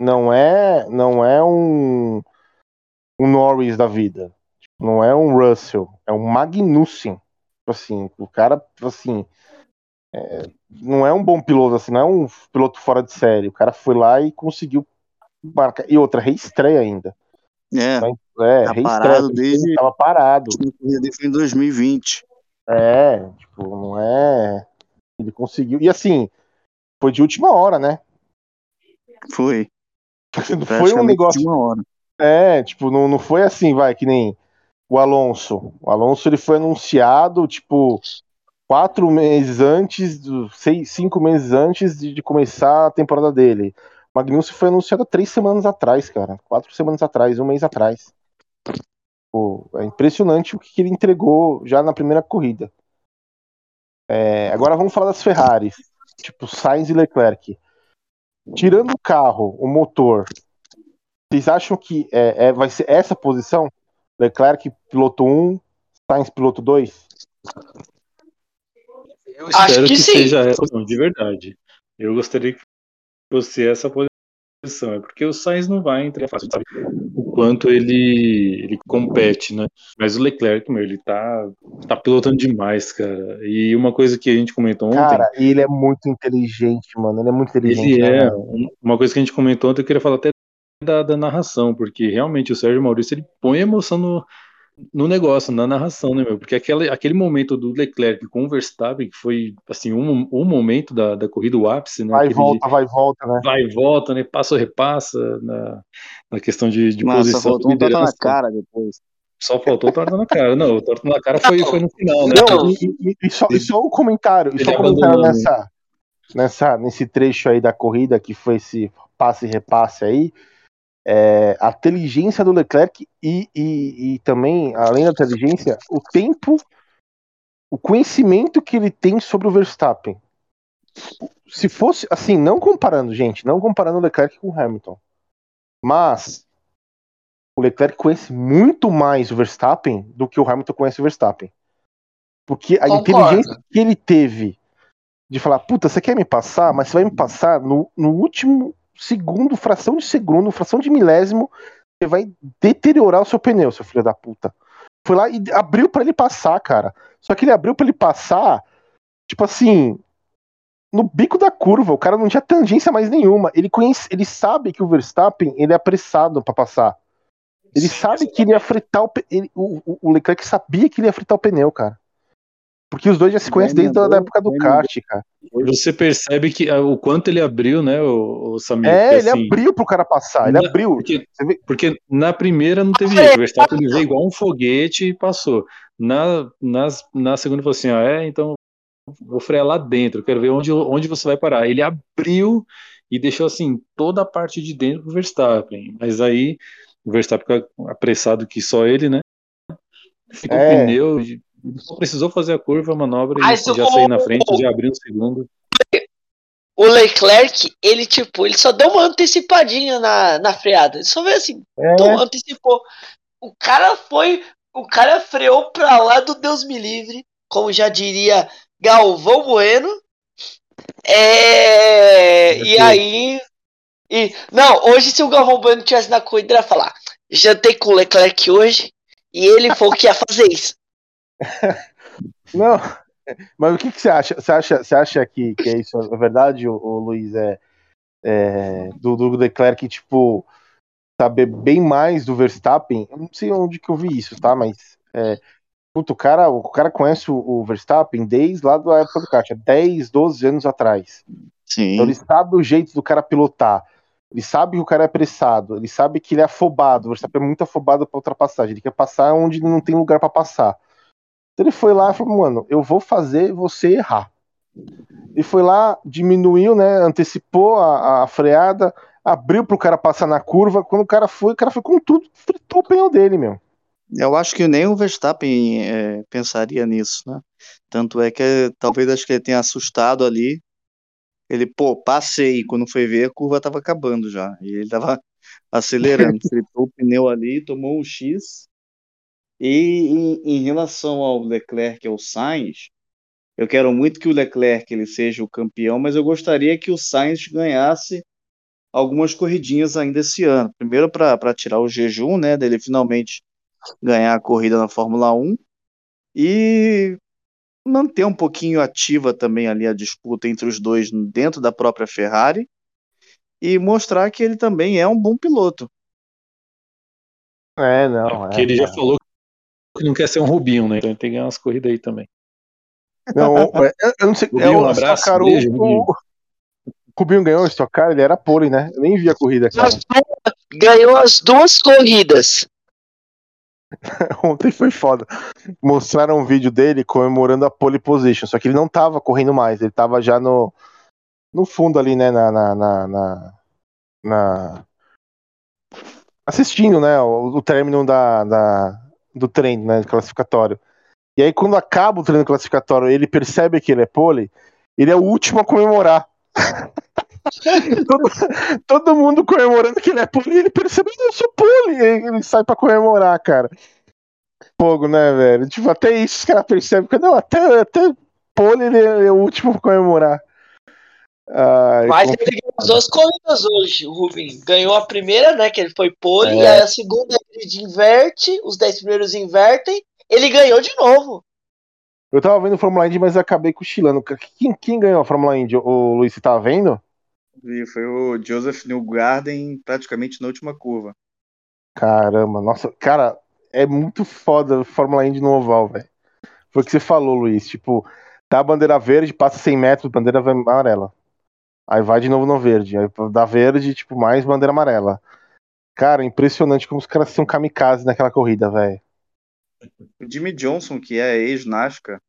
A: Não é, não é um, um Norris da vida. Não é um Russell, é um Magnussen. Tipo Assim, o cara, assim, é, não é um bom piloto, assim, não é um piloto fora de série. O cara foi lá e conseguiu marcar. E outra, reestreia ainda.
C: É,
A: É,
C: Tá
A: reestreia.
C: parado desde-
A: Tava parado.
C: foi em 2020.
A: É, tipo, não é. Ele conseguiu. E assim, foi de última hora, né?
C: Foi.
A: Não foi um negócio.
C: de uma hora.
A: É, tipo, não, não foi assim, vai, que nem o Alonso. O Alonso ele foi anunciado, tipo, quatro meses antes, do- seis, cinco meses antes de, de começar a temporada dele. Magnussen foi anunciado há três semanas atrás, cara. Quatro semanas atrás, um mês atrás. Pô, é impressionante o que, que ele entregou já na primeira corrida. É, agora vamos falar das Ferraris. Tipo, Sainz e Leclerc. Tirando o carro, o motor, vocês acham que é, é- vai ser essa posição? Leclerc piloto 1, Sainz piloto 2?
E: Eu
D: Acho
E: espero
D: que
E: que,
D: sim.
E: seja essa, não, de verdade. Eu gostaria que fosse essa posição, é porque o Sainz não vai entrar fácil, sabe? O quanto ele, ele compete, né? Mas o Leclerc, meu, ele tá, tá pilotando demais, cara. E uma coisa que a gente comentou ontem,
A: Cara, ele é muito inteligente, mano. Ele é muito inteligente.
E: ele
A: né,
E: é.
A: mano?
E: um- Uma coisa que a gente comentou ontem, eu queria falar até da, da narração, porque realmente o Sérgio Maurício ele põe emoção no, no negócio, na narração, né, meu? Porque aquele, aquele momento do Leclerc com o Verstappen, que foi, assim, um, um momento da, da corrida, o ápice, né?
A: Vai e volta, vai e volta, né?
E: vai e volta, né? Passa ou repassa na, na questão de, de
C: só
E: posição.
C: faltou um na cara depois.
E: Só faltou o torta na cara. Não, o torta na cara foi, foi no final, né?
A: Não, e, e- só, e só um comentário, e
E: Ele
A: só um comentário
E: abandonando.
A: nessa, nessa, nesse trecho aí da corrida, que foi esse passe e repasse aí, é, a inteligência do Leclerc e, e, e também, além da inteligência, o tempo, o conhecimento que ele tem sobre o Verstappen. Se fosse, assim, não comparando, gente, não comparando o Leclerc com o Hamilton, mas o Leclerc conhece muito mais o Verstappen do que o Hamilton conhece o Verstappen. Porque a
D: Concordo.
A: inteligência que ele teve de falar, puta, você quer me passar, mas você vai me passar no, no último segundo, fração de segundo, fração de milésimo, você vai deteriorar o seu pneu, seu filho da puta. Foi lá e abriu pra ele passar, cara. Só que ele abriu pra ele passar, tipo assim, no bico da curva, o cara não tinha tangência mais nenhuma. Ele conhece, ele sabe que o Verstappen, ele é apressado pra passar. Ele sabe que ele ia fritar o, ele- o- o Leclerc sabia que ele ia fritar o pneu, cara. Porque os dois já se conhecem desde a da época do kart, cara.
E: Você percebe que ah, o quanto ele abriu, né, o, o Samir?
A: É,
E: que,
A: ele
E: assim,
A: abriu pro cara passar, ele
E: na-
A: abriu.
E: Porque,
A: Você vê-
E: porque na primeira não teve jeito. O Verstappen ele veio igual um foguete e passou. Na, nas, na segunda falou assim: ó, é, então vou frear lá dentro, quero ver onde, onde você vai parar. Ele abriu e deixou assim toda a parte de dentro pro Verstappen. Mas aí o Verstappen fica apressado que só ele, né? Fica
A: É.
E: o pneu, e ele só precisou fazer a curva, a manobra e
D: Mas
E: já
D: o-
E: sair na frente, já abriu o segundo.
D: O Leclerc, ele, tipo, ele só deu uma antecipadinha na, na freada. Ele só veio assim,
A: É,
D: antecipou. O cara foi. O cara freou pra lá do Deus me livre, como já diria Galvão Bueno. É. E aí. E, não, hoje se o Galvão Bueno tivesse na corrida, ele ia falar: jantei com o Leclerc hoje e ele foi o que ia fazer isso.
A: Não, mas o que, que você acha? Você acha, você acha que, que é isso? É verdade, o, Luiz? É, é, do, do Leclerc, tipo, saber bem mais do Verstappen? Eu não sei onde que eu vi isso, tá? Mas, é, puta, o cara, o cara conhece o, o Verstappen desde lá da época do há 10, 12 anos atrás.
C: Sim.
A: Então ele sabe o jeito do cara pilotar. Ele sabe que o cara é apressado. Ele sabe que ele é afobado. O Verstappen é muito afobado pra ultrapassagem. Ele quer passar onde não tem lugar pra passar. Então ele foi lá e falou, mano, eu vou fazer você errar. Ele foi lá, diminuiu, né? Antecipou a, a freada, abriu pro cara passar na curva. Quando o cara foi, o cara foi com tudo, fritou o pneu dele, meu.
C: Eu acho que nem o Verstappen é, pensaria nisso, né? Tanto é que talvez acho que ele tenha assustado ali. Ele, pô, passei. Quando foi ver, a curva tava acabando já. E ele tava acelerando. fritou o pneu ali, tomou um X. E em, em relação ao Leclerc e ao Sainz, eu quero muito que o Leclerc ele seja o campeão, mas eu gostaria que o Sainz ganhasse algumas corridinhas ainda esse ano. Primeiro para tirar o jejum, né, dele finalmente ganhar a corrida na Fórmula 1 e manter um pouquinho ativa também ali a disputa entre os dois dentro da própria Ferrari e mostrar que ele também é um bom piloto.
A: É, não.
E: Porque
A: é,
E: ele já
A: cara.
E: falou que não quer ser um Rubinho, né? Então ele tem que ganhar umas corridas aí também.
A: Não, é, eu não sei.
E: Rubinho,
A: é,
E: um abraço,
A: Stock Car, o-
E: beijo,
A: o,
E: Rubinho.
A: o Rubinho ganhou o Stock Car, ele era pole, né? Eu nem vi a corrida, cara.
D: Ganhou as duas corridas.
A: Ontem foi foda. Mostraram um vídeo dele comemorando a pole position, só que ele não tava correndo mais, ele tava já no, no fundo ali, né, na, na, na, na- na- assistindo, né, o, o término da, da- do treino, né, classificatório. E aí quando acaba o treino classificatório, ele percebe que ele é pole, ele é o último a comemorar. todo, todo mundo comemorando que ele é pole, ele percebe que eu sou pole, e ele sai pra comemorar, cara fogo, né, velho? Tipo, até isso os caras percebem não, até, até pole ele é o último a comemorar. Ai,
D: Mas
A: como-
D: ele ganhou as duas corridas hoje, o Rubinho. Ganhou a primeira, né? Que ele foi pole,
A: É.
D: e aí a segunda ele inverte, os dez primeiros invertem, ele ganhou de novo.
A: Eu tava vendo Fórmula Indy, mas acabei cochilando. Quem, quem ganhou a Fórmula Indy? O Luiz, você tava vendo?
C: E foi o Joseph Newgarden praticamente na última curva.
A: Caramba, nossa, cara, é muito foda a Fórmula Indy no oval, velho. Foi o que você falou, Luiz. Tipo, tá a bandeira verde, passa 100 metros, bandeira amarela. Aí vai de novo no verde. Aí dá verde, tipo, mais bandeira amarela. Cara, impressionante como os caras são kamikaze naquela corrida, velho.
C: O Jimmy Johnson, que é ex-NASCAR,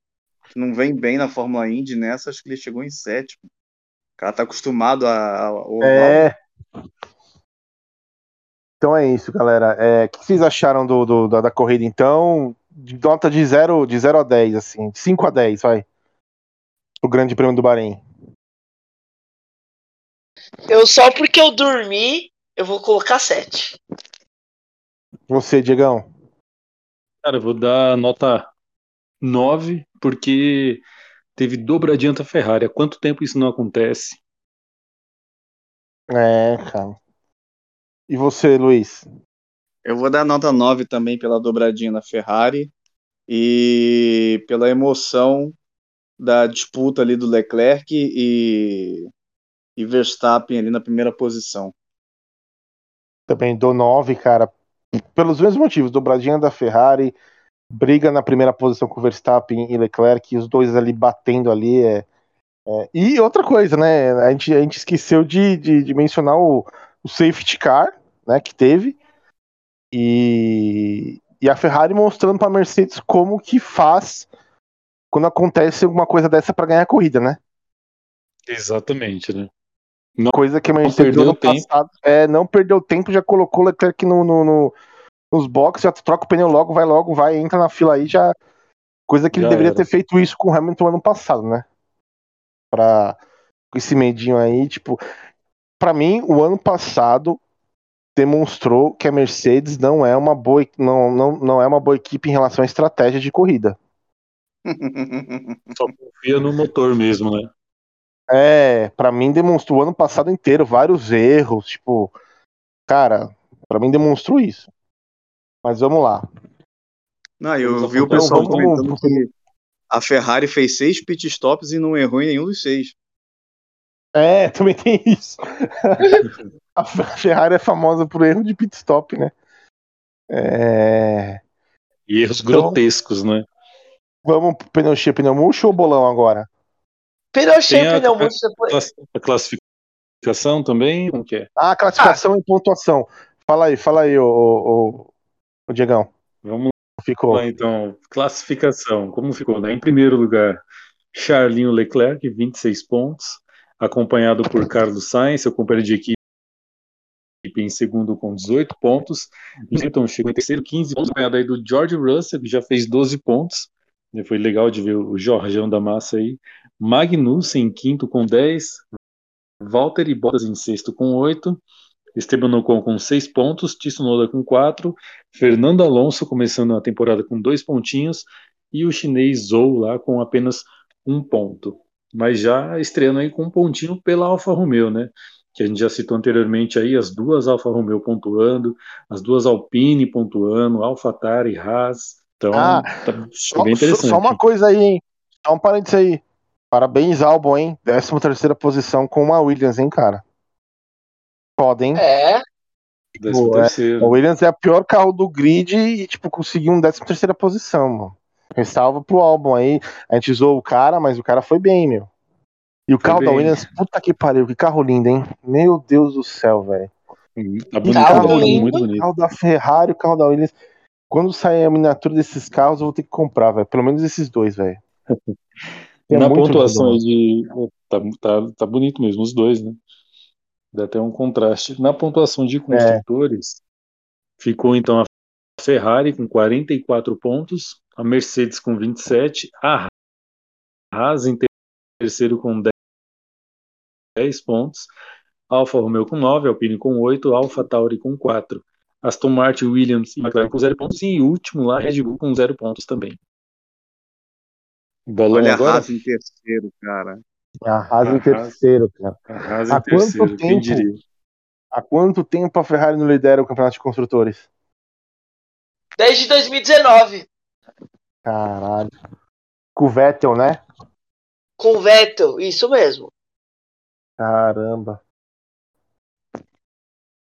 C: que não vem bem na Fórmula Indy nessa, acho que ele chegou em sétimo. O cara tá acostumado a. ao oval.
A: É. Então é isso, galera. É, O que vocês acharam do, do- da, da corrida, então? De nota de 0 de 0 a 10, assim. De 5 a 10, vai. O Grande Prêmio do Bahrein.
D: Eu só porque eu dormi, eu vou colocar 7.
A: Você, Diegão.
E: Cara, eu vou dar nota 9, porque teve dobradinha da Ferrari. Há quanto tempo isso não acontece?
A: É, cara. E você, Luiz?
C: Eu vou dar nota 9 também pela dobradinha na Ferrari e pela emoção da disputa ali do Leclerc e, e Verstappen ali na primeira posição.
A: Também dou 9, cara. Pelos mesmos motivos. Dobradinha da Ferrari. Briga na primeira posição com Verstappen e Leclerc. Os dois ali batendo ali. É, é. E outra coisa, né? A gente, a gente esqueceu de, de, de mencionar o, o safety car, né? Que teve. E, e a Ferrari mostrando para a Mercedes como que faz quando acontece alguma coisa dessa para ganhar a corrida, né?
E: Exatamente, né?
A: Coisa que a Mercedes
E: perdeu
A: ano
E: tempo.
A: passado é, não perdeu tempo, já colocou o Leclerc no, no- no- nos boxes, já troca o pneu logo, vai logo, vai, entra na fila aí, já. Coisa que ele
E: Já
A: deveria
E: era.
A: ter feito isso com o Hamilton ano passado, né? Pra, com esse medinho aí, tipo. Pra mim, o ano passado demonstrou que a Mercedes não é uma boa, não, não, não é uma boa equipe em relação à estratégia de corrida.
E: Só confia no motor mesmo, né?
A: É, pra mim demonstrou o ano passado inteiro vários erros, tipo, cara, pra mim demonstrou isso. Mas vamos lá.
C: Não, eu
E: Vamos
C: vi o pessoal
A: um vamos-
C: comentando que a Ferrari fez seis pit stops e não errou em nenhum dos seis.
A: É, também tem isso. a Ferrari é famosa por erro de pit stop, né? É,
E: E erros
A: Então-
E: grotescos, né?
A: Vamos pro pneu cheio, pneu murcho ou bolão agora?
D: Pneu cheio,
E: Tem a-
D: pneu
E: A classificação também? Como que é?
A: Ah, classificação e pontuação. Fala aí, fala aí, ô, ô, ô Diegão.
E: Vamos
A: Ficou.
E: lá então. Classificação. Como ficou? Né? Em primeiro lugar, Charlinho Leclerc, 26 pontos, acompanhado por Carlos Sainz, seu companheiro de equipe em segundo com 18 pontos. Hamilton chegou em terceiro, 15 pontos, acompanhado aí do George Russell, que já fez 12 pontos. E Foi legal de ver o Jorgeão da massa aí. Magnussen em quinto com 10. Valtteri Bottas em sexto com 8. Esteban Ocon com 6 pontos. Tsunoda com 4. Fernando Alonso começando a temporada com 2 pontinhos. E o chinês Zhou lá com apenas um ponto. Mas já estreando aí com um pontinho pela Alfa Romeo, né? Que a gente já citou anteriormente aí, as duas Alfa Romeo pontuando, as duas Alpine pontuando, AlphaTauri, Haas. Então,
A: Ah,
E: tá
A: Só,
E: bem interessante.
A: só uma coisa aí, hein? Só um parênteses aí. Parabéns, Albon, hein? 13 terceira posição com uma Williams, hein, cara? Foda, hein?
D: É,
A: Pô, é. A Williams é o pior carro do grid e, tipo, conseguiu um 13 terceira posição, mano. Ressalva pro álbum aí. A gente zoou o cara, mas o cara foi bem, meu. E o
E: Foi
A: carro da
E: bem.
A: Williams, puta que pariu, que carro lindo, hein? Meu Deus do céu, velho.
E: Tá bonito,
D: Carro
E: né? Tá
D: lindo.
E: muito
A: O
E: bonito.
A: carro da Ferrari, o carro da Williams. Quando sair a miniatura desses carros, eu vou ter que comprar, velho. Pelo menos esses dois, velho. É
E: Na pontuação
A: lindo,
E: de. Tá, tá, tá bonito mesmo, os dois, né? Dá até um contraste. Na pontuação
A: É.
E: de construtores, ficou então a Ferrari com 44 pontos, a Mercedes com 27, a Haas em terceiro com 10, 10 pontos, Alfa Romeo com 9, Alpine com 8, Alfa Tauri com 4, Aston Martin, Williams e McLaren com 0 pontos, e último lá, Red Bull com 0 pontos também. Bolão
C: Olha a
E: agora?
C: Haas em terceiro, cara.
A: A Haas
E: A
A: em terceiro, cara.
E: A Haas
A: Há
E: em terceiro,
A: quanto
E: quem
A: tempo?
E: diria?
A: Há quanto tempo a Ferrari não lidera o campeonato de construtores?
D: desde 2019.
A: Caralho. Com o Vettel, né?
D: Com o Vettel, isso mesmo.
A: Caramba.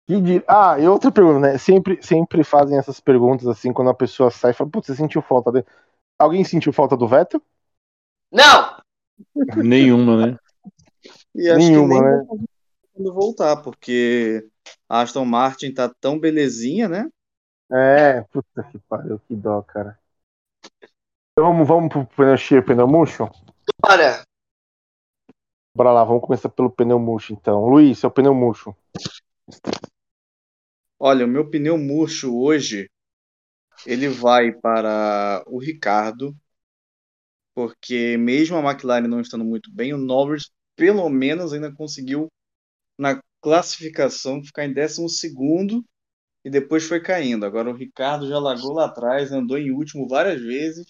A: Que di- Ah, e outra pergunta, né? Sempre, sempre fazem essas perguntas assim quando a pessoa sai e fala, putz, você sentiu falta dele? Alguém sentiu falta do Vettel?
D: Não!
E: Nenhuma, né?
C: E acho
A: Nenhuma,
C: que nem
A: né?
C: quando voltar, porque a Aston Martin tá tão belezinha, né?
A: É, puta que pariu, que dó, cara. Então vamos, vamos pro pneu cheio pneu murcho?
D: Bora!
A: Bora lá, vamos começar pelo pneu murcho então. Luiz, seu pneu murcho.
C: Olha, o meu pneu murcho hoje, ele vai para o Ricardo, porque mesmo a McLaren não estando muito bem, o Norris pelo menos ainda conseguiu na classificação ficar em 12º e depois foi caindo. Agora o Ricardo já largou lá atrás, andou em último várias vezes.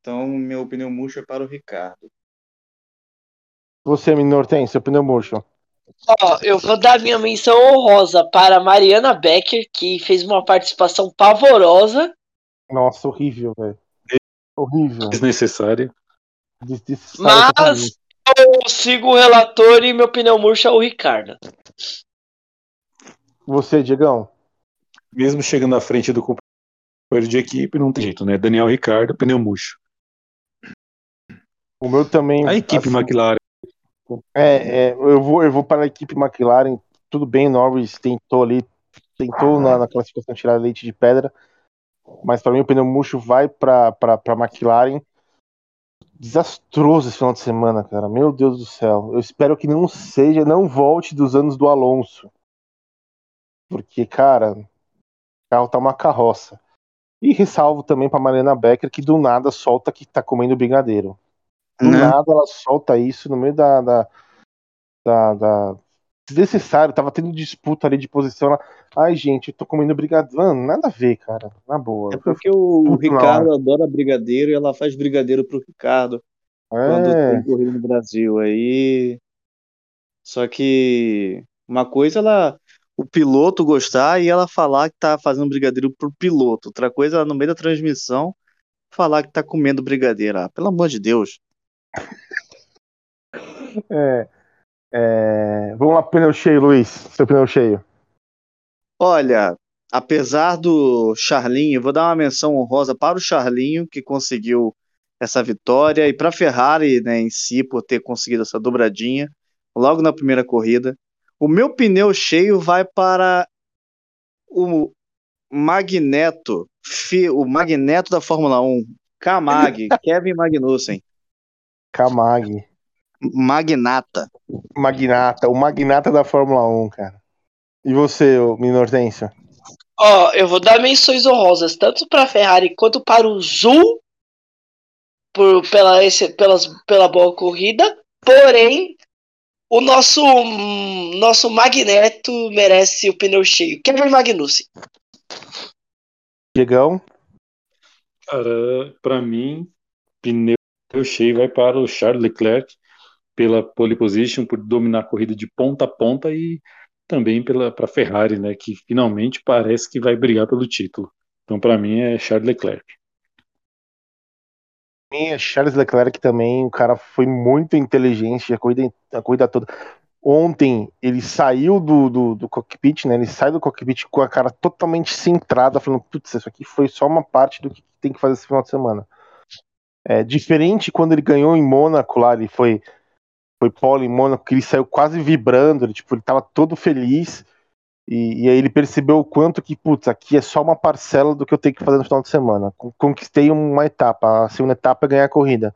C: Então, meu pneu murcho é para o Ricardo.
A: Você, menor, tem seu pneu murcho.
D: Ó, eu vou dar minha menção honrosa para Mariana Becker, que fez uma participação pavorosa.
A: Nossa, horrível, velho. Horrível.
E: Desnecessária.
A: Des- desnecessário
D: Mas eu sigo o relator e meu pneu murcho é o Ricardo.
A: Você, Diegão?
E: Mesmo chegando à frente do companheiro de equipe, não tem jeito, né? Daniel Ricardo, pneu murcho.
A: O meu também.
E: A equipe
A: assim,
E: McLaren.
A: É, é, eu, vou, eu vou para a equipe McLaren. Tudo bem, Norris tentou ali, tentou na, na classificação tirar leite de pedra, mas para mim o pneu murcho vai para a McLaren. Desastroso esse final de semana, cara. Meu Deus do céu. Eu espero que não seja, não volte dos anos do Alonso. Porque, cara, o carro tá uma carroça. E ressalvo também para Mariana Becker que do nada solta que tá comendo brigadeiro. Do
C: Né?
A: nada ela solta isso no meio da. da, da, da- Desnecessário, tava tendo disputa ali de posição. Ela... Ai, gente, eu tô comendo brigadeiro. Mano, nada a ver, cara. Na boa.
C: É porque o Ricardo adora brigadeiro e ela faz brigadeiro pro Ricardo quando
A: É,
C: tem corrida no Brasil. Aí. Só que uma coisa ela. O piloto gostar e ela falar que tá fazendo brigadeiro pro piloto. Outra coisa, ela no meio da transmissão, falar que tá comendo brigadeiro. Ah, pelo amor de Deus.
A: É, é, Vamos lá pneu cheio, Luiz. Seu pneu cheio.
C: Olha, apesar do Charlinho, vou dar uma menção honrosa para o Charlinho, que conseguiu essa vitória, e para a Ferrari, né, em si, por ter conseguido essa dobradinha logo na primeira corrida. O meu pneu cheio vai para o Magneto, o Magneto da Fórmula 1, Kamag, Kevin Magnussen,
A: Camag.
C: Magnata.
A: Magnata. O magnata da Fórmula 1, cara. E você, Minortêncio?
D: Ó, eu vou dar menções honrosas tanto para a Ferrari quanto para o Zul por, pela, esse, pelas, pela boa corrida. Porém, o nosso nosso Magneto merece o pneu cheio. Kevin Magnussen.
A: Diegão?
E: Cara, para mim, pneu cheio vai para o Charles Leclerc pela pole position, por dominar a corrida de ponta a ponta e também para Ferrari, né, que finalmente parece que vai brigar pelo título. Então, para mim é Charles Leclerc.
A: mim é Charles Leclerc também, o cara foi muito inteligente a corrida, a corrida toda. Ontem ele saiu do, do, do cockpit, né? Ele sai do cockpit com a cara totalmente centrada, falando, putz, isso aqui foi só uma parte do que tem que fazer esse final de semana. É diferente quando ele ganhou em Mônaco lá, ele foi foi pole em Mônaco, que ele saiu quase vibrando, ele, tipo, ele tava todo feliz. E, e aí ele percebeu o quanto que, putz, aqui é só uma parcela do que eu tenho que fazer no final de semana. Con- Conquistei uma etapa, a segunda etapa é ganhar a corrida.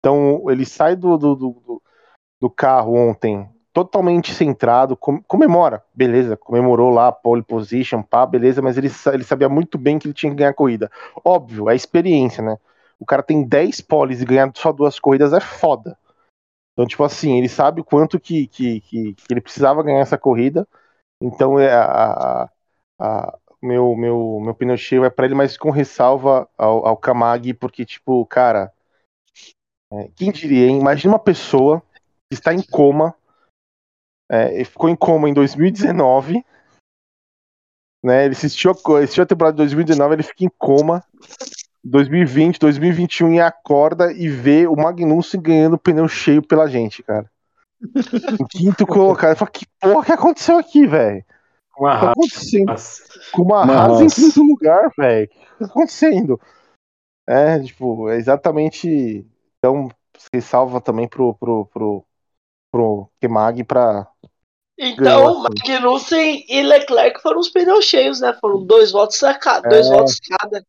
A: Então ele sai do, do, do, do- carro ontem totalmente centrado, com- comemora, beleza, comemorou lá pole position, pá, beleza, mas ele, ele sabia muito bem que ele tinha que ganhar a corrida. Óbvio, é experiência, né? O cara tem 10 poles e ganhar só duas corridas é foda. Então, tipo assim, ele sabe o quanto que, que, que, que ele precisava ganhar essa corrida. Então, é a, a- a- meu, meu, meu pneu cheio é pra ele, mas com ressalva ao, ao porque, tipo, cara, é, quem diria, hein? Imagina uma pessoa que está em coma, é, ficou em coma em 2019, né? Ele assistiu, assistiu a temporada de 2019, ele fica em coma. 2020, 2021 e acorda e vê o Magnussen ganhando pneu cheio pela gente, cara. Em quinto colocado. Eu falo, que porra que aconteceu aqui, velho?
E: Uma
A: O que tá acontecendo? Com uma
E: Uma
A: Haas em quinto lugar, velho. O que tá acontecendo? É, tipo, é exatamente. Então, se salva também pro, pro, pro, pro Kemag pra.
D: Então, Magnussen e Leclerc foram os pneus cheios, né? Foram dois votos a cada, dois
A: É.
D: votos cada.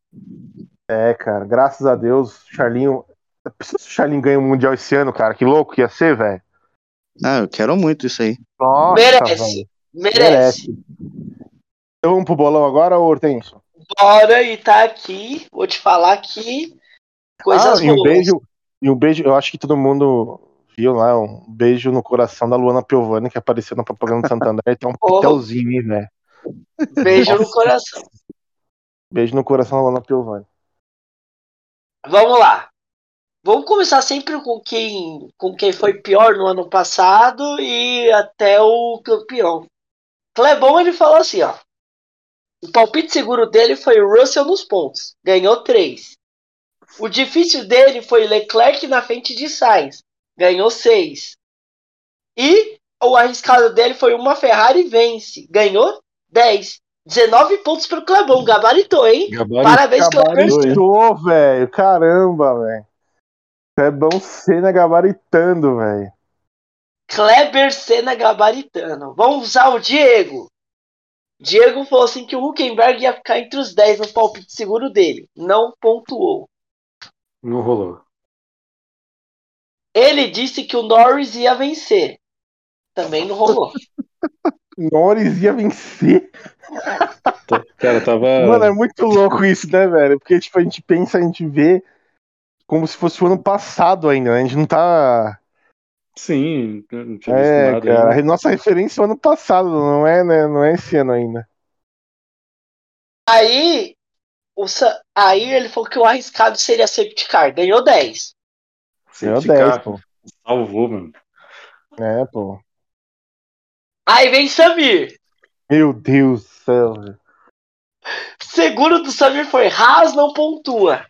A: É, cara, graças a Deus, Charlinho. Precisa se o Charlinho ganhar o Mundial esse ano, cara. Que louco que ia ser, velho.
C: Ah, eu quero muito isso aí.
A: Nossa,
D: Merece. Merece.
A: Merece. Então vamos pro bolão agora, ô Hortêncio?
D: Bora e tá aqui. Vou te falar que coisas
A: ah, e um
D: boas.
A: beijo. E um beijo, eu acho que todo mundo viu lá, um beijo no coração da Luana Piovani, que apareceu na propaganda do Santander. e Tem um
D: Oh.
A: pitelzinho, hein, velho.
D: Beijo no coração.
A: Beijo no coração da Luana Piovani.
D: Vamos lá. Vamos começar sempre com quem, com quem foi pior no ano passado e até o campeão. Clebon ele falou assim, ó. O palpite seguro dele foi o Russell nos pontos, ganhou 3. O difícil dele foi Leclerc na frente de Sainz, ganhou 6. E o arriscado dele foi uma Ferrari vence, ganhou 10. 19 pontos pro Clebon, gabaritou, hein?
E: Gabarito.
D: Parabéns, Clebon.
A: Gabaritou, velho. Caramba, velho. É bom Senna gabaritando, velho.
D: Kleber Senna gabaritando. Vamos usar o Diego. Diego falou assim que o Huckenberg ia ficar entre os 10 no palpite seguro dele. Não pontuou.
E: Não rolou.
D: Ele disse que o Norris ia vencer. Também não rolou.
A: Norris ia vencer.
E: Cara, tava.
A: Mano, é muito louco isso, né, velho? Porque, tipo, a gente pensa, a gente vê como se fosse o ano passado ainda, né? A gente não tá.
E: Sim, não tinha visto
A: É,
E: nada
A: cara.
E: ainda.
A: Nossa referência é o ano passado, não é, né? Não é esse ano ainda.
D: Aí, o Sa- aí ele falou que o arriscado seria safety car. Ganhou 10.
A: Ganhou
E: Safety
A: 10,
E: car
A: pô.
E: Salvou, mano.
A: É, pô.
D: Aí vem Samir.
A: Meu Deus do céu, velho.
D: Seguro do Samir foi Haas não pontua.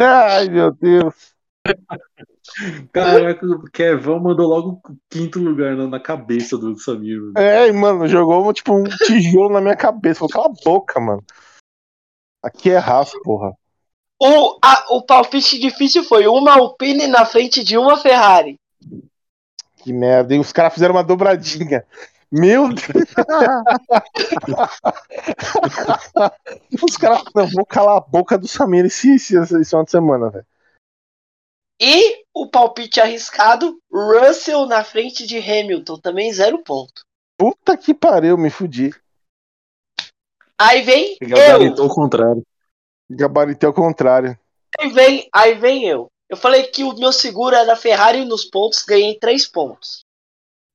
A: Ai, meu Deus.
E: Caraca, o Kevão mandou logo o quinto lugar na, na cabeça do Samir. mano.
A: É, mano, jogou tipo um tijolo na minha cabeça. Falou, cala a boca, mano. Aqui é Haas, porra.
D: O, a- o palpite difícil foi uma Alpine na frente de uma Ferrari.
A: Que merda. E os caras fizeram uma dobradinha. Meu Deus. os caras. Não, vou calar a boca do Samir esse, esse, esse final de semana, velho.
D: E o palpite arriscado, Russell na frente de Hamilton, também zero ponto.
A: Puta que pariu, me fudi.
D: Aí vem eu.
E: Gabaritou ao contrário.
A: Gabaritei ao contrário.
D: Aí vem, aí vem eu. Eu falei que o meu seguro era Ferrari nos pontos, ganhei três pontos.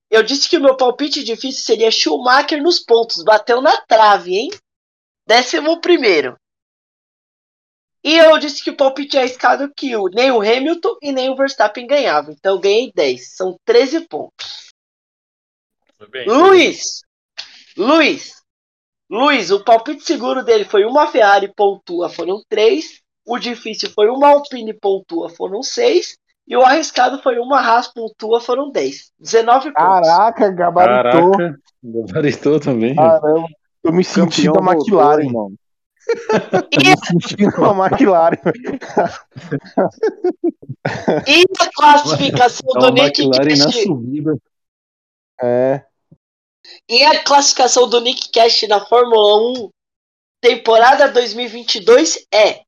D: Eu disse que o meu palpite difícil seria Schumacher nos pontos, bateu na trave, hein? Décimo primeiro. E eu disse que o palpite arriscado que o, nem o Hamilton e nem o Verstappen ganhavam. Então eu ganhei 10. São 13 pontos.
B: Bem.
D: Luiz! Luiz! Luiz, o palpite seguro dele foi uma Ferrari pontua, foram três. O difícil foi uma Alpine pontua, foram seis. E o arriscado foi uma Haas pontua, foram 10. 19 pontos.
A: Caraca, gabaritou.
E: Caraca, gabaritou também.
A: Caramba. Tô me sentindo
C: Campeão
A: a
C: voltou,
A: McLaren.
C: irmão.
A: Tô me sentindo a McLaren.
D: E a classificação
E: É
D: do Nick
E: McLaren na
D: Cash.
E: subida.
A: É.
D: E a classificação do Nick Cash na Fórmula 1 temporada 2022 é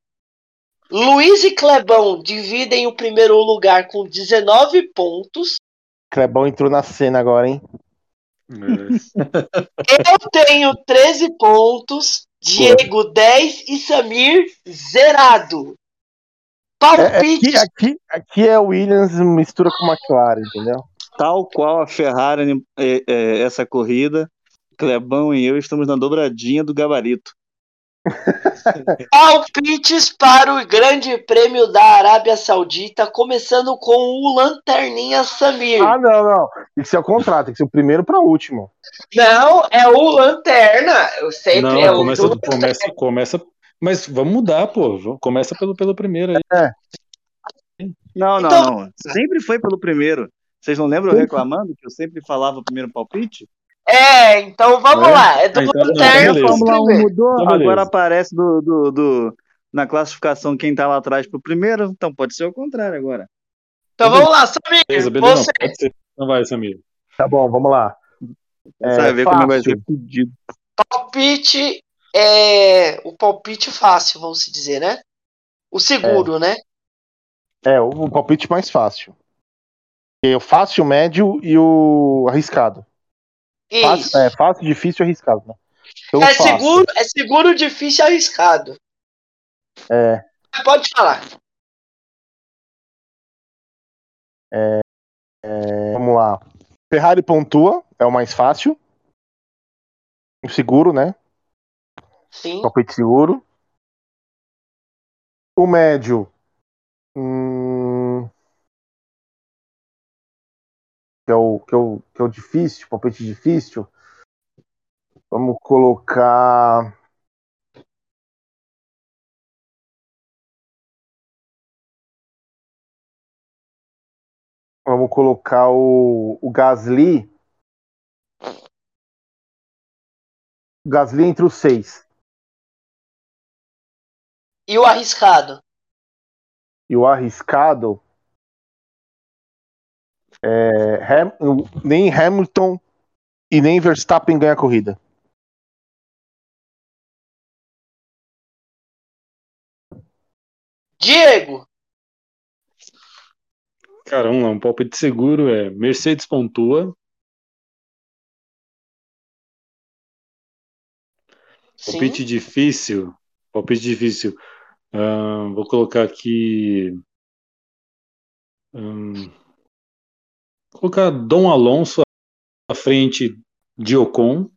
D: Luiz e Clebão dividem o primeiro lugar com 19 pontos.
A: Clebão entrou na cena agora, hein?
E: É.
D: Eu tenho 13 pontos, Diego 10 e Samir zerado.
A: É, é
D: Palpite.
A: que aqui, aqui é Williams mistura com McLaren, entendeu?
C: Tal qual a Ferrari, é, é, essa corrida, Clebão e eu estamos na dobradinha do gabarito.
D: Palpites para o Grande Prêmio da Arábia Saudita, começando com o Lanterninha Samir.
A: Ah, não, não. Tem que ser o contrário, tem que ser o primeiro para o último.
D: Não, é o Lanterna. Eu sempre
E: Não,
D: é o
E: começa,
D: do-
E: começa, começa. Mas vamos mudar, pô. Começa pelo, pelo primeiro aí.
C: Não, não,
D: Então-
C: não. Sempre foi pelo primeiro. Vocês não lembram reclamando que eu sempre falava o primeiro palpite?
D: É, então vamos
E: É?
D: lá. É do
E: então
D: lanterna
C: a Fórmula 1
D: primeiro.
C: mudou,
E: Então,
C: agora aparece do, do, do- na classificação quem tá lá atrás pro primeiro, então pode ser o contrário agora.
D: Então vamos lá, Samir.
E: Beleza, beleza.
D: Você.
E: Não, ser. Não vai, Samir.
A: Tá bom, vamos lá. É,
C: Você vai ver como vai
A: fácil.
C: ser fudido.
D: Palpite é. O palpite fácil, vamos se dizer, né? O seguro, né?
A: É, o, o palpite mais fácil. O fácil, o médio e o arriscado. Fácil,
D: Isso.
A: é, fácil, difícil e arriscado, né? Então,
D: É
A: fácil.
D: seguro, é seguro, difícil e arriscado.
A: É,
D: Pode falar.
A: vamos lá. Ferrari pontua, é o mais fácil. O seguro, né?
D: Sim.
A: Palpite seguro. O médio. hum, que, é o, que, é o, que é o difícil, palpite difícil. Vamos colocar. Vamos colocar o, o Gasly. O Gasly entre os seis.
D: E o arriscado?
A: E o arriscado. É, Ham- nem Hamilton e nem Verstappen ganha a corrida.
D: Diego.
E: Cara, vamos lá. Um palpite seguro é Mercedes pontua.
D: Sim.
E: Palpite difícil. Palpite difícil. Ahn, vou colocar aqui. vou colocar Dom Alonso à frente de Ocon.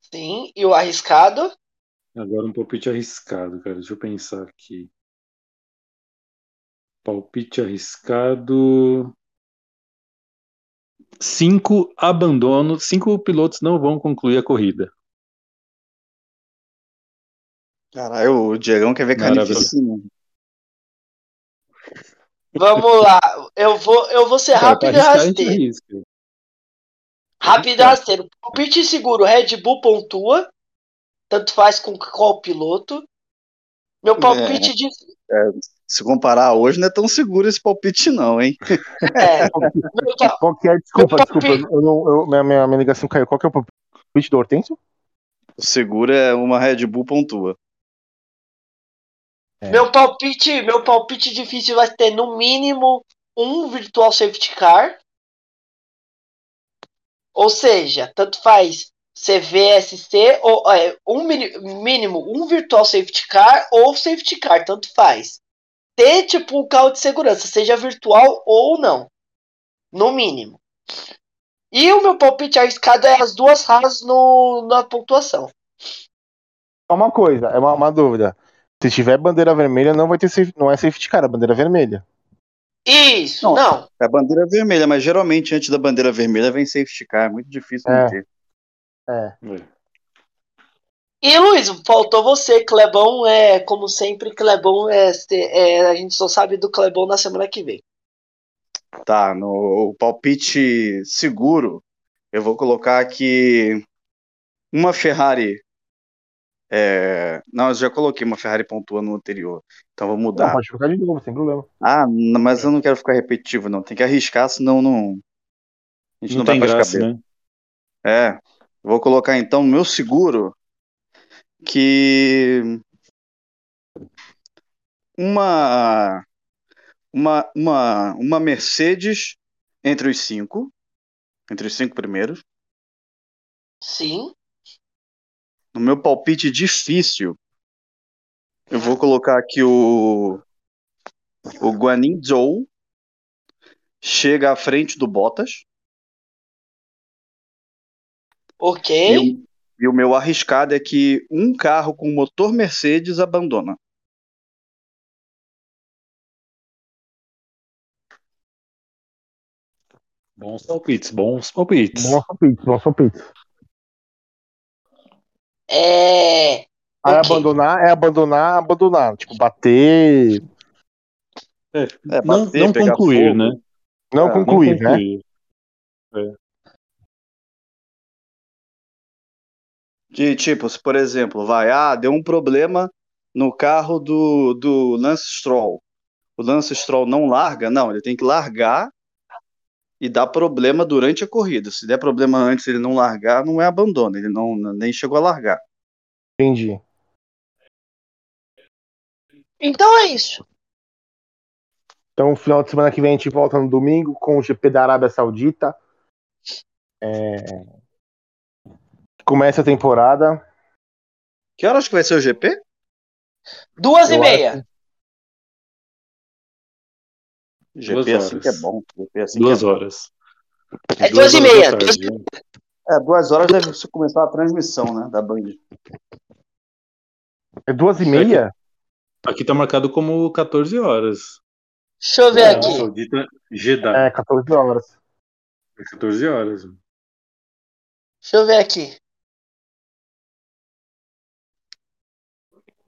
D: Sim. E o arriscado?
E: Agora um palpite arriscado, cara. Deixa eu pensar aqui. Palpite arriscado. Cinco abandonos. Cinco pilotos não vão concluir a corrida.
C: Caralho, o Diegão quer ver carnificina.
D: Vamos lá. Eu vou, eu vou ser
E: Cara,
D: rápido e
E: gente
D: rasteiro. Rápido e rasteiro. Palpite seguro. Red Bull pontua. Tanto faz com qual piloto. Meu palpite de.
C: Se comparar hoje, não é tão seguro esse palpite, não, hein?
D: É, meu
A: Qual que é? Desculpa, desculpa. Eu não, eu- minha, minha, minha ligação caiu. Qual que é o palpite do Hortêncio?
C: O seguro é uma Red Bull pontua.
A: É.
D: meu palpite, meu palpite difícil vai ter no mínimo um virtual safety car. Ou seja, tanto faz CVSC ou é, um mínimo um virtual safety car ou safety car, tanto faz. Ter tipo um carro de segurança, seja virtual ou não, no mínimo. E o meu palpite arriscado é as duas Haas no, na pontuação.
A: Uma coisa, é uma, uma dúvida. Se tiver bandeira vermelha, não vai ter safe- não é safety car, é bandeira vermelha.
D: Isso,
C: Não.
D: não.
C: É a bandeira vermelha, mas geralmente antes da bandeira vermelha vem safety car. É muito difícil
A: É.
C: não ter.
A: É.
D: E Luiz, faltou você, Clebão é, como sempre, Clebão é, é, a gente só sabe do Clebão na semana que vem.
C: Tá, no palpite seguro, eu vou colocar aqui uma Ferrari. É, Não, eu já coloquei uma Ferrari pontua no anterior. Então vou
A: Não,
C: mudar.
A: pode trocar de novo, sem problema.
C: Ah, mas eu não quero ficar repetitivo, não. Tem que arriscar, senão não. A gente
E: Não
C: não, vai
E: tem
C: pra
E: graça,
C: cabeça.
E: né?
C: É. Vou colocar então meu seguro que uma uma uma uma Mercedes entre os cinco, entre os cinco primeiros.
D: Sim.
C: No meu palpite difícil, eu vou colocar aqui o o Guanin Zhou chega à frente do Bottas
D: Ok.
C: e o, e o meu arriscado é que um carro com motor Mercedes abandona.
E: Bons palpites, bons palpites.
A: Bom palpite, bom palpite.
D: É.
A: Aí abandonar é abandonar, abandonar. Tipo, bater.
C: É,
E: não
C: bater,
E: não
C: pegar
E: concluir,
C: fogo.
E: né?
A: Não
C: É,
A: concluir, né?
E: concluir.
C: De tipo, se por exemplo, vai, ah, deu um problema no carro do, do Lance Stroll. O Lance Stroll não larga? Não, ele tem que largar e dar problema durante a corrida. Se der problema antes ele não largar, não é abandono, ele não nem chegou a largar.
A: Entendi.
D: Então é isso.
A: Então, final de semana que vem a gente volta no domingo com o GP da Arábia Saudita. É, Começa a temporada.
C: Que horas que vai ser o GP?
D: Duas e
A: Eu
D: meia.
C: GP assim
E: horas.
C: que é bom. GP assim
E: Duas
C: que é bom.
E: horas.
D: É duas e meia, duas
E: né?
C: É, duas horas deve começar a transmissão, né, da Band.
A: É duas e meia?
E: Aqui tá marcado como 14 horas.
D: Deixa eu ver
E: Arábia
D: aqui.
E: Saudita, Jeddah.
A: É, 14 horas.
E: É 14 horas.
D: Deixa eu ver aqui.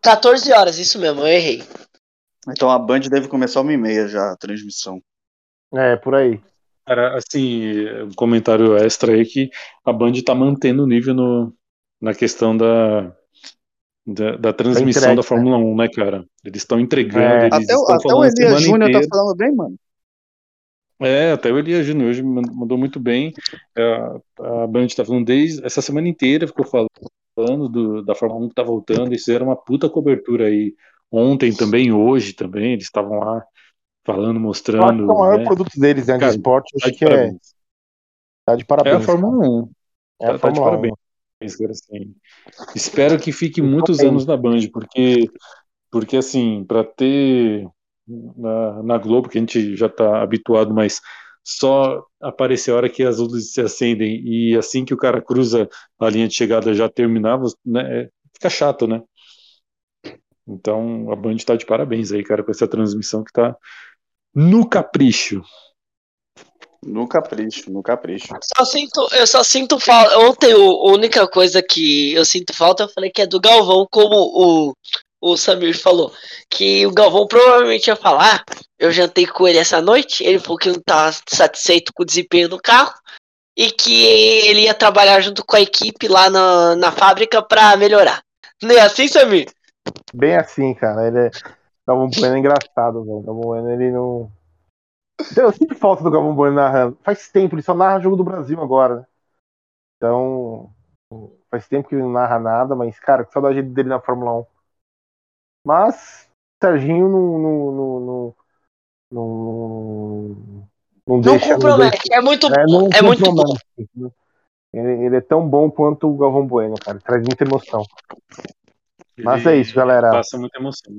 D: 14 horas, isso mesmo, eu errei.
C: Então a Band deve começar uma e meia já a transmissão.
A: É, por aí.
E: Cara, assim, um comentário extra aí que a Band tá mantendo o nível no, na questão da, da, da transmissão
A: entregue,
E: da Fórmula 1, né, cara? Eles estão entregando,
A: É.
E: eles
C: Até, o-
E: estão
C: até o
E: falando a
C: Elias Júnior tá falando bem, mano.
E: É, até o Elias Júnior hoje man- mandou muito bem. É, A Band tá falando desde essa semana inteira, ficou falando do- da Fórmula 1 que tá voltando. Eles fizeram uma puta cobertura aí ontem também, hoje também. Eles estavam lá falando, mostrando.
A: é o maior
E: né?
A: produto deles, né, de
E: Cara,
A: esporte.
E: Tá
A: Acho
E: de
A: que é,
E: parabéns.
A: tá de
E: É
A: parabéns.
E: a Fórmula 1.
A: É a
E: tá, tá de
A: Fórmula 1.
E: parabéns, cara, assim. Espero que fique
A: Eu
E: muitos anos na Band, porque, porque assim, para ter na, na Globo, que a gente já tá habituado, mas só aparecer a hora que as luzes se acendem e assim que o cara cruza a linha de chegada já terminava, né, é- fica chato, né? Então a Band tá de parabéns aí, cara, com essa transmissão que tá no capricho.
C: No capricho, no capricho.
D: Só sinto, eu só sinto falta. Ontem o- a única coisa que eu sinto falta, eu falei que é do Galvão, como o, o Samir falou. Que o Galvão provavelmente ia falar. Eu jantei com ele essa noite. Ele falou que não tá satisfeito com o desempenho do carro. E que ele ia trabalhar junto com a equipe lá na, na fábrica pra melhorar. Não é assim, Samir?
A: Bem assim, cara. Ele é... Galvão Bueno é engraçado, velho. Galvão Bueno, ele não. Então, Eu sinto falta do Galvão Bueno narrando. Faz tempo, ele só narra jogo do Brasil agora. né? Então, faz tempo que ele não narra nada, mas, cara, que saudade dele na Fórmula 1. Mas, Serginho não. não, não, não, não, não deixa.
D: compromete. É muito
A: deixa- é,
D: bom.
A: não
D: É muito bom.
A: Ele, ele é tão bom quanto o Galvão Bueno, cara. Traz muita emoção. Mas é isso, galera.
E: Passa muita emoção.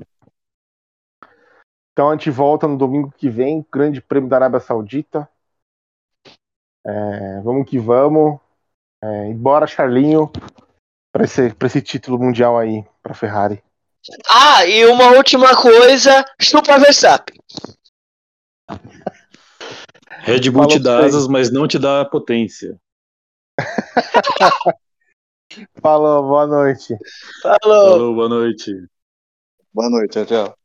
A: Então a gente volta no domingo que vem, Grande Prêmio da Arábia Saudita. É, vamos que vamos. É, e bora, Charlinho, para esse, pra esse título mundial aí, pra Ferrari.
D: Ah, e uma última coisa. Chupa Verstappen.
E: Red Bull
A: Falou
E: te dá asas, mas não te dá potência.
A: Falou, boa noite.
D: Falou.
E: Falou, boa noite.
C: Boa noite, tchau, tchau.